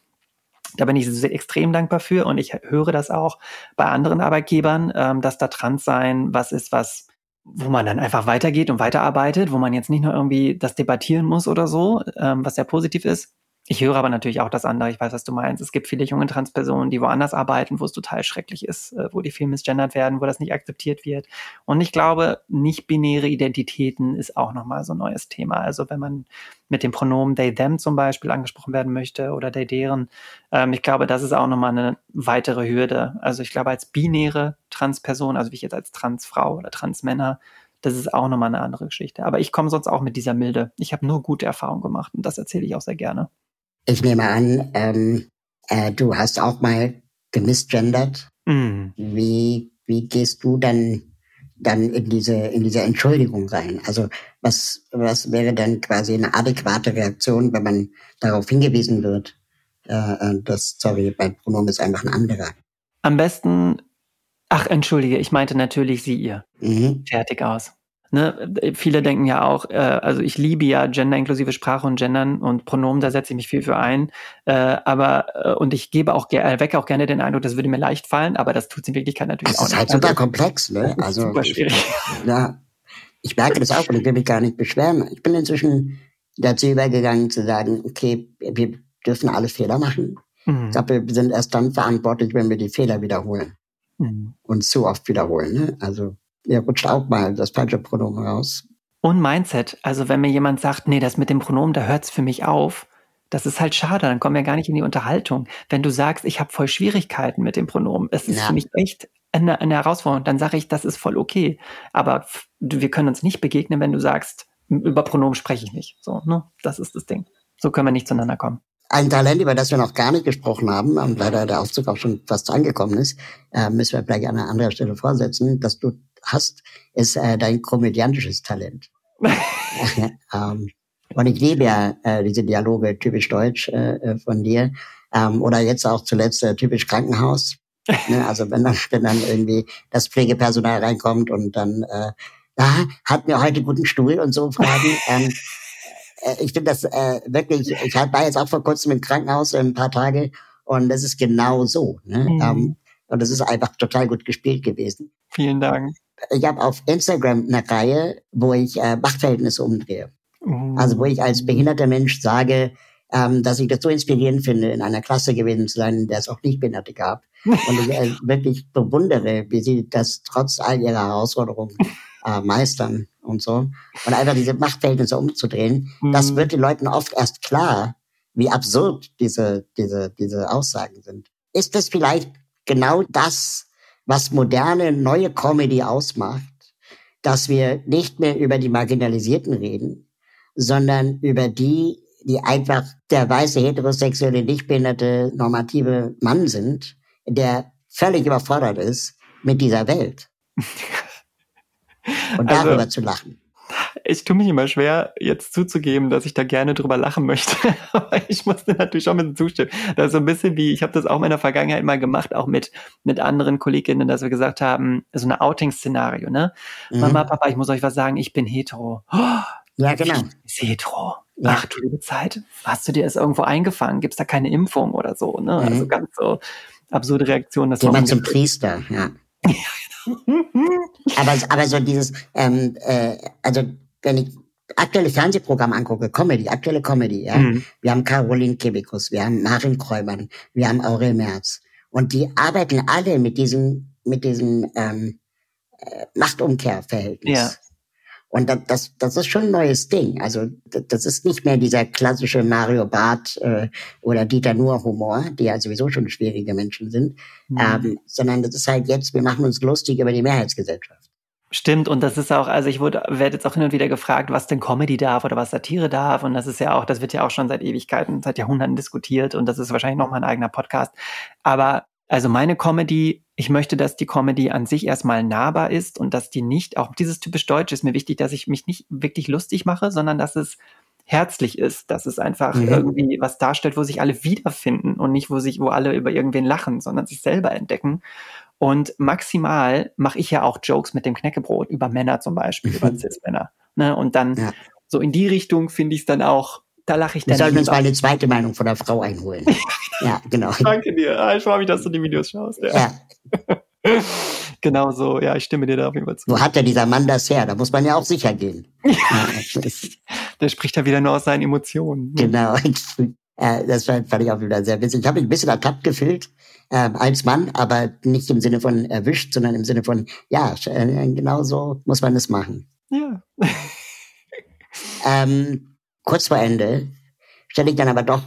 B: Da bin ich extrem dankbar für und ich höre das auch bei anderen Arbeitgebern, ähm, dass da Transsein was ist, was wo man dann einfach weitergeht und weiterarbeitet, wo man jetzt nicht nur irgendwie das debattieren muss oder so, ähm, was sehr positiv ist, ich höre aber natürlich auch das andere. Ich weiß, was du meinst. Es gibt viele junge Transpersonen, die woanders arbeiten, wo es total schrecklich ist, äh, wo die viel misgendert werden, wo das nicht akzeptiert wird. Und ich glaube, nicht-binäre Identitäten ist auch nochmal so ein neues Thema. Also wenn man mit dem Pronomen they, them zum Beispiel angesprochen werden möchte oder they, deren, ähm, ich glaube, das ist auch nochmal eine weitere Hürde. Also ich glaube, als binäre Transperson, also wie ich jetzt als Transfrau oder Transmänner, das ist auch nochmal eine andere Geschichte. Aber ich komme sonst auch mit dieser Milde. Ich habe nur gute Erfahrungen gemacht und das erzähle ich auch sehr gerne.
A: Ich nehme an, ähm, äh, du hast auch mal gemisgendert. Mhm. Wie, wie gehst du dann, dann in diese, in diese Entschuldigung rein? Also was, was wäre dann quasi eine adäquate Reaktion, wenn man darauf hingewiesen wird, äh, äh dass, sorry, mein Pronomen ist einfach ein anderer?
B: Am besten, ach, entschuldige, ich meinte natürlich sie, ihr. Mhm. Fertig aus. Ne, viele denken ja auch, äh, also ich liebe ja gender-inklusive Sprache und Gendern und Pronomen, da setze ich mich viel für ein. Äh, aber äh, und ich gebe auch wecke auch gerne den Eindruck, das würde mir leicht fallen, aber das tut es in Wirklichkeit natürlich
A: das
B: auch
A: nicht. Das ist halt super komplex, ne? Also super schwierig. Ich, ja, ich merke das auch und ich will mich gar nicht beschweren. Ich bin inzwischen dazu übergegangen zu sagen, okay, wir dürfen alle Fehler machen. Mhm. Ich glaube, wir sind erst dann verantwortlich, wenn wir die Fehler wiederholen. Mhm. Und zu oft wiederholen. Ne? Also mir rutscht auch mal das falsche Pronomen raus.
B: Und Mindset. Also wenn mir jemand sagt, nee, das mit dem Pronomen, da hört es für mich auf, das ist halt schade, dann kommen wir gar nicht in die Unterhaltung. Wenn du sagst, ich habe voll Schwierigkeiten mit dem Pronomen, es ist ja. für mich echt eine, eine Herausforderung, dann sage ich, das ist voll okay. Aber wir können uns nicht begegnen, wenn du sagst, über Pronomen spreche ich nicht. So, ne? Das ist das Ding. So können wir nicht zueinander kommen.
A: Ein Talent, über das wir noch gar nicht gesprochen haben und leider der Aufzug auch schon fast angekommen ist, äh, müssen wir vielleicht an einer anderen Stelle vorsetzen, dass du hast, ist äh, dein komödiantisches Talent. ähm, und ich liebe ja äh, diese Dialoge typisch deutsch äh, äh, von dir. Ähm, oder jetzt auch zuletzt äh, typisch Krankenhaus. ne? Also wenn dann, wenn dann irgendwie das Pflegepersonal reinkommt und dann, äh, ah, hat mir heute guten Stuhl und so Fragen. ähm, äh, ich finde das äh, wirklich, ich war jetzt auch vor kurzem im Krankenhaus ein paar Tage und das ist genau so. Ne? Mhm. Ähm, Und es ist einfach total gut gespielt gewesen.
B: Vielen Dank.
A: Ich habe auf Instagram eine Reihe, wo ich äh, Machtverhältnisse umdrehe. Uh. Also wo ich als behinderter Mensch sage, ähm, dass ich das so inspirierend finde, in einer Klasse gewesen zu sein, in der es auch nicht Behinderte gab. Und ich äh, wirklich bewundere, wie sie das trotz all ihrer Herausforderungen äh, meistern und so. Und einfach diese Machtverhältnisse umzudrehen, mhm. das wird den Leuten oft erst klar, wie absurd diese, diese, diese Aussagen sind. Ist das vielleicht genau das, was moderne, neue Comedy ausmacht? Dass wir nicht mehr über die Marginalisierten reden, sondern über die, die einfach der weiße, heterosexuelle, nichtbehinderte, normative Mann sind, der völlig überfordert ist mit dieser Welt. Und also, darüber zu lachen.
B: Ich tue mich immer schwer, jetzt zuzugeben, dass ich da gerne drüber lachen möchte. Aber ich musste natürlich schon mit zustimmen. Das ist so ein bisschen wie, ich habe das auch in der Vergangenheit mal gemacht, auch mit, mit anderen Kolleginnen, dass wir gesagt haben, so ein Outing-Szenario, ne? Mhm. Mama, Papa, ich muss euch was sagen, ich bin hetero. Oh,
A: ja, genau.
B: Ist hetero. Ja. Ach du liebe Zeit, hast du dir das irgendwo eingefangen? Gibt es da keine Impfung oder so? Ne? Also mhm. Also ganz so absurde Reaktionen.
A: Geh mal zum Priester, ja. aber, aber so dieses, ähm, äh, also wenn ich aktuelle Fernsehprogramme angucke, Comedy, aktuelle Comedy, ja. Mhm. Wir haben Caroline Kebekus, wir haben Marin Kräumann, wir haben Aurel Merz. Und die arbeiten alle mit diesem, mit diesem ähm, äh, Machtumkehrverhältnis. Ja. Und das, das, ist schon ein neues Ding. Also das ist nicht mehr dieser klassische Mario Barth äh, oder Dieter Nuhr Humor, die ja sowieso schon schwierige Menschen sind, mhm. ähm, sondern das ist halt jetzt, wir machen uns lustig über die Mehrheitsgesellschaft.
B: Stimmt, und das ist auch, also ich wurde, werde jetzt auch hin und wieder gefragt, was denn Comedy darf oder was Satire darf. Und das ist ja auch, das wird ja auch schon seit Ewigkeiten, seit Jahrhunderten diskutiert und das ist wahrscheinlich noch mal ein eigener Podcast. Aber also meine Comedy, ich möchte, dass die Comedy an sich erstmal nahbar ist und dass die nicht, auch dieses typisch Deutsch ist mir wichtig, dass ich mich nicht wirklich lustig mache, sondern dass es herzlich ist, dass es einfach mhm. irgendwie was darstellt, wo sich alle wiederfinden und nicht, wo sich, wo alle über irgendwen lachen, sondern sich selber entdecken. Und maximal mache ich ja auch Jokes mit dem Knäckebrot über Männer zum Beispiel, über Cis-Männer. Ne? Und dann ja. so in die Richtung finde ich es dann auch da lache ich dann.
A: Wir sollten uns mal eine zweite Meinung von der Frau einholen. ja, genau.
B: Danke dir. Ah, ich freue mich, dass du die Videos schaust. Ja. ja. genau so. Ja, ich stimme dir da auf jeden Fall zu.
A: Wo hat denn dieser Mann das her? Da muss man ja auch sicher gehen.
B: der spricht ja wieder nur aus seinen Emotionen.
A: Genau. das fand ich auch wieder sehr witzig. Ich habe mich ein bisschen ertappt gefühlt äh, als Mann, aber nicht im Sinne von erwischt, sondern im Sinne von, ja, äh, genau so muss man es machen.
B: Ja.
A: ähm, kurz vor Ende stelle ich dann aber doch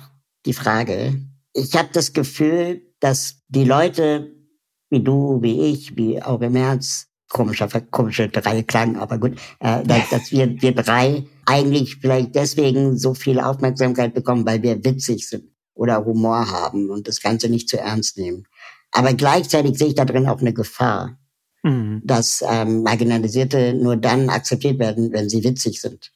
A: die Frage, ich habe das Gefühl, dass die Leute wie du, wie ich, wie Auge Merz, komischer, komische drei klang, aber gut, äh, dass, dass wir, wir drei eigentlich vielleicht deswegen so viel Aufmerksamkeit bekommen, weil wir witzig sind oder Humor haben und das Ganze nicht zu ernst nehmen. Aber gleichzeitig sehe ich da drin auch eine Gefahr, mhm. dass ähm, Marginalisierte nur dann akzeptiert werden, wenn sie witzig sind.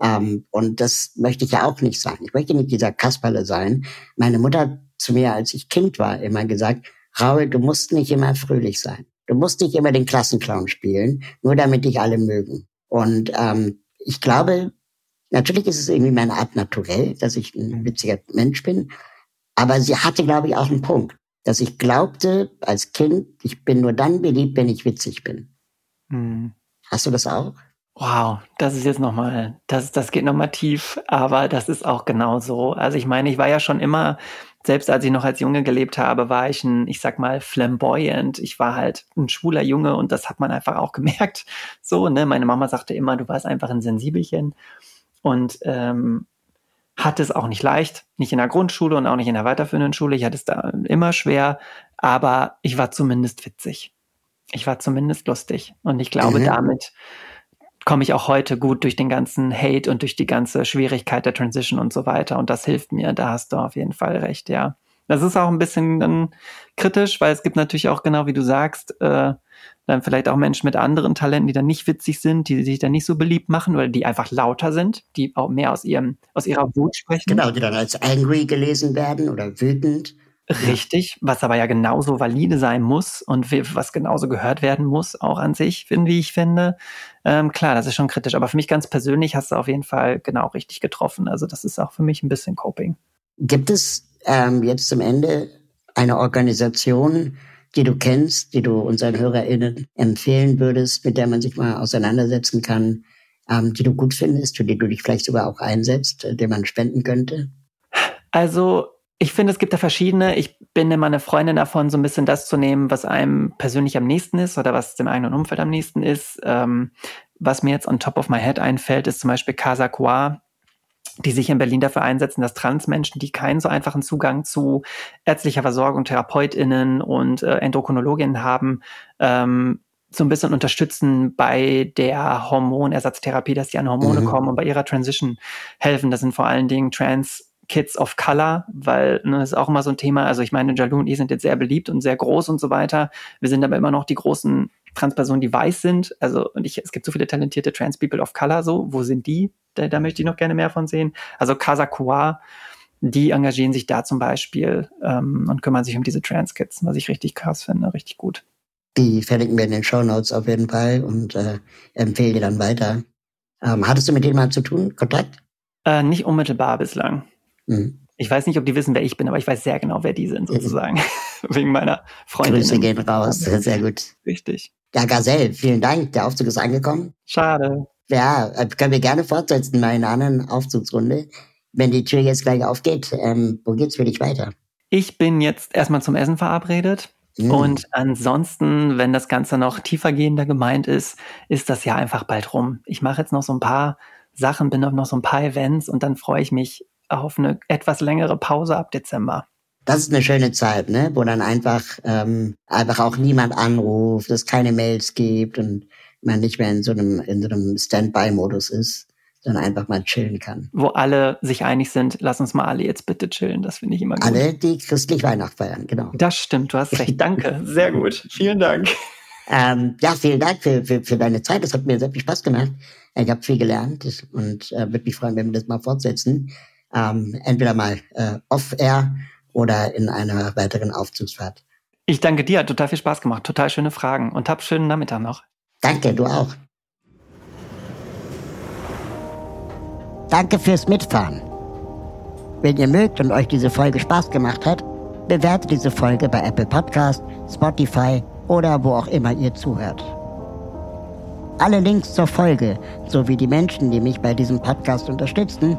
A: Ähm, und das möchte ich ja auch nicht sein. Ich möchte nicht dieser Kasperle sein. Meine Mutter hat zu mir, als ich Kind war, immer gesagt, Raul, du musst nicht immer fröhlich sein. Du musst nicht immer den Klassenclown spielen, nur damit dich alle mögen. Und ähm, ich glaube, natürlich ist es irgendwie meine Art naturell, dass ich ein witziger Mensch bin. Aber sie hatte, glaube ich, auch einen Punkt, dass ich glaubte als Kind, ich bin nur dann beliebt, wenn ich witzig bin. Mhm. Hast du das auch?
B: Wow, das ist jetzt nochmal, das, das geht nochmal tief, aber das ist auch genau so. Also ich meine, ich war ja schon immer, selbst als ich noch als Junge gelebt habe, war ich ein, ich sag mal, flamboyant. Ich war halt ein schwuler Junge und das hat man einfach auch gemerkt. So, ne, meine Mama sagte immer, du warst einfach ein Sensibelchen und ähm, hatte es auch nicht leicht, nicht in der Grundschule und auch nicht in der weiterführenden Schule. Ich hatte es da immer schwer, aber ich war zumindest witzig. Ich war zumindest lustig und ich glaube, mhm. damit komme ich auch heute gut durch den ganzen Hate und durch die ganze Schwierigkeit der Transition und so weiter. Und das hilft mir. Da hast du auf jeden Fall recht, ja. Das ist auch ein bisschen dann kritisch, weil es gibt natürlich auch genau wie du sagst, äh, dann vielleicht auch Menschen mit anderen Talenten, die dann nicht witzig sind, die sich dann nicht so beliebt machen oder die einfach lauter sind, die auch mehr aus ihrem aus ihrer Wut sprechen.
A: Genau, die dann als angry gelesen werden oder wütend.
B: Richtig, was aber ja genauso valide sein muss und was genauso gehört werden muss, auch an sich, wie ich finde. Ähm, klar, das ist schon kritisch, aber für mich ganz persönlich hast du auf jeden Fall genau richtig getroffen. Also das ist auch für mich ein bisschen Coping.
A: Gibt es ähm, jetzt zum Ende eine Organisation, die du kennst, die du unseren HörerInnen empfehlen würdest, mit der man sich mal auseinandersetzen kann, ähm, die du gut findest, für die du dich vielleicht sogar auch einsetzt, äh, der man spenden könnte?
B: Also ich finde, es gibt da verschiedene. Ich bin immer eine Freundin davon, so ein bisschen das zu nehmen, was einem persönlich am nächsten ist oder was dem eigenen Umfeld am nächsten ist. Ähm, was mir jetzt on top of my head einfällt, ist zum Beispiel Casa Qua, die sich in Berlin dafür einsetzen, dass Transmenschen, die keinen so einfachen Zugang zu ärztlicher Versorgung, TherapeutInnen und äh, Endokrinologinnen haben, ähm, so ein bisschen unterstützen bei der Hormonersatztherapie, dass die an Hormone mhm. kommen und bei ihrer Transition helfen. Das sind vor allen Dingen Trans Kids of Color, weil ne, das ist auch immer so ein Thema. Also ich meine, Jalou und ich sind jetzt sehr beliebt und sehr groß und so weiter. Wir sind aber immer noch die großen Transpersonen, die weiß sind. Also und ich, es gibt so viele talentierte Trans People of Color. So, wo sind die? Da, da möchte ich noch gerne mehr von sehen. Also Casa Kua, die engagieren sich da zum Beispiel ähm, und kümmern sich um diese Trans Kids, was ich richtig krass finde, richtig gut.
A: Die verlinken wir in den Show Notes auf jeden Fall und äh, empfehle dir dann weiter. Ähm, hattest du mit denen mal zu tun, Kontakt?
B: Äh, nicht unmittelbar bislang. Mhm. Ich weiß nicht, ob die wissen, wer ich bin, aber ich weiß sehr genau, wer die sind, sozusagen. Mhm. Wegen meiner Freundin.
A: Grüße gehen raus. Sehr gut.
B: Richtig.
A: Ja, Gazelle, vielen Dank. Der Aufzug ist angekommen.
B: Schade.
A: Ja, äh, können wir gerne fortsetzen bei einer anderen Aufzugsrunde. Wenn die Tür jetzt gleich aufgeht, ähm, wo geht's für dich weiter?
B: Ich bin jetzt erstmal zum Essen verabredet. Mm. Und ansonsten, wenn das Ganze noch tiefergehender gemeint ist, ist das ja einfach bald rum. Ich mache jetzt noch so ein paar Sachen, bin auf noch so ein paar Events und dann freue ich mich auf eine etwas längere Pause ab Dezember.
A: Das ist eine schöne Zeit, ne? wo dann einfach, ähm, einfach auch niemand anruft, es keine Mails gibt und man nicht mehr in so einem, in so einem Standby-Modus ist, sondern einfach mal chillen kann.
B: Wo alle sich einig sind, lass uns mal alle jetzt bitte chillen. Das finde ich immer gut.
A: Alle, die christlich Weihnacht feiern, genau.
B: Das stimmt, du hast recht. Danke. Sehr gut. Vielen Dank.
A: Ähm, ja, vielen Dank für, für, für deine Zeit. Das hat mir sehr viel Spaß gemacht. Ich habe viel gelernt und äh, würde mich freuen, wenn wir das mal fortsetzen ähm, entweder mal äh, off-air oder in einer weiteren Aufzugsfahrt.
B: Ich danke dir, hat total viel Spaß gemacht, total schöne Fragen und hab schönen Nachmittag noch.
A: Danke, du auch. Danke fürs Mitfahren. Wenn ihr mögt und euch diese Folge Spaß gemacht hat, bewertet diese Folge bei Apple Podcast, Spotify oder wo auch immer ihr zuhört. Alle Links zur Folge sowie die Menschen, die mich bei diesem Podcast unterstützen,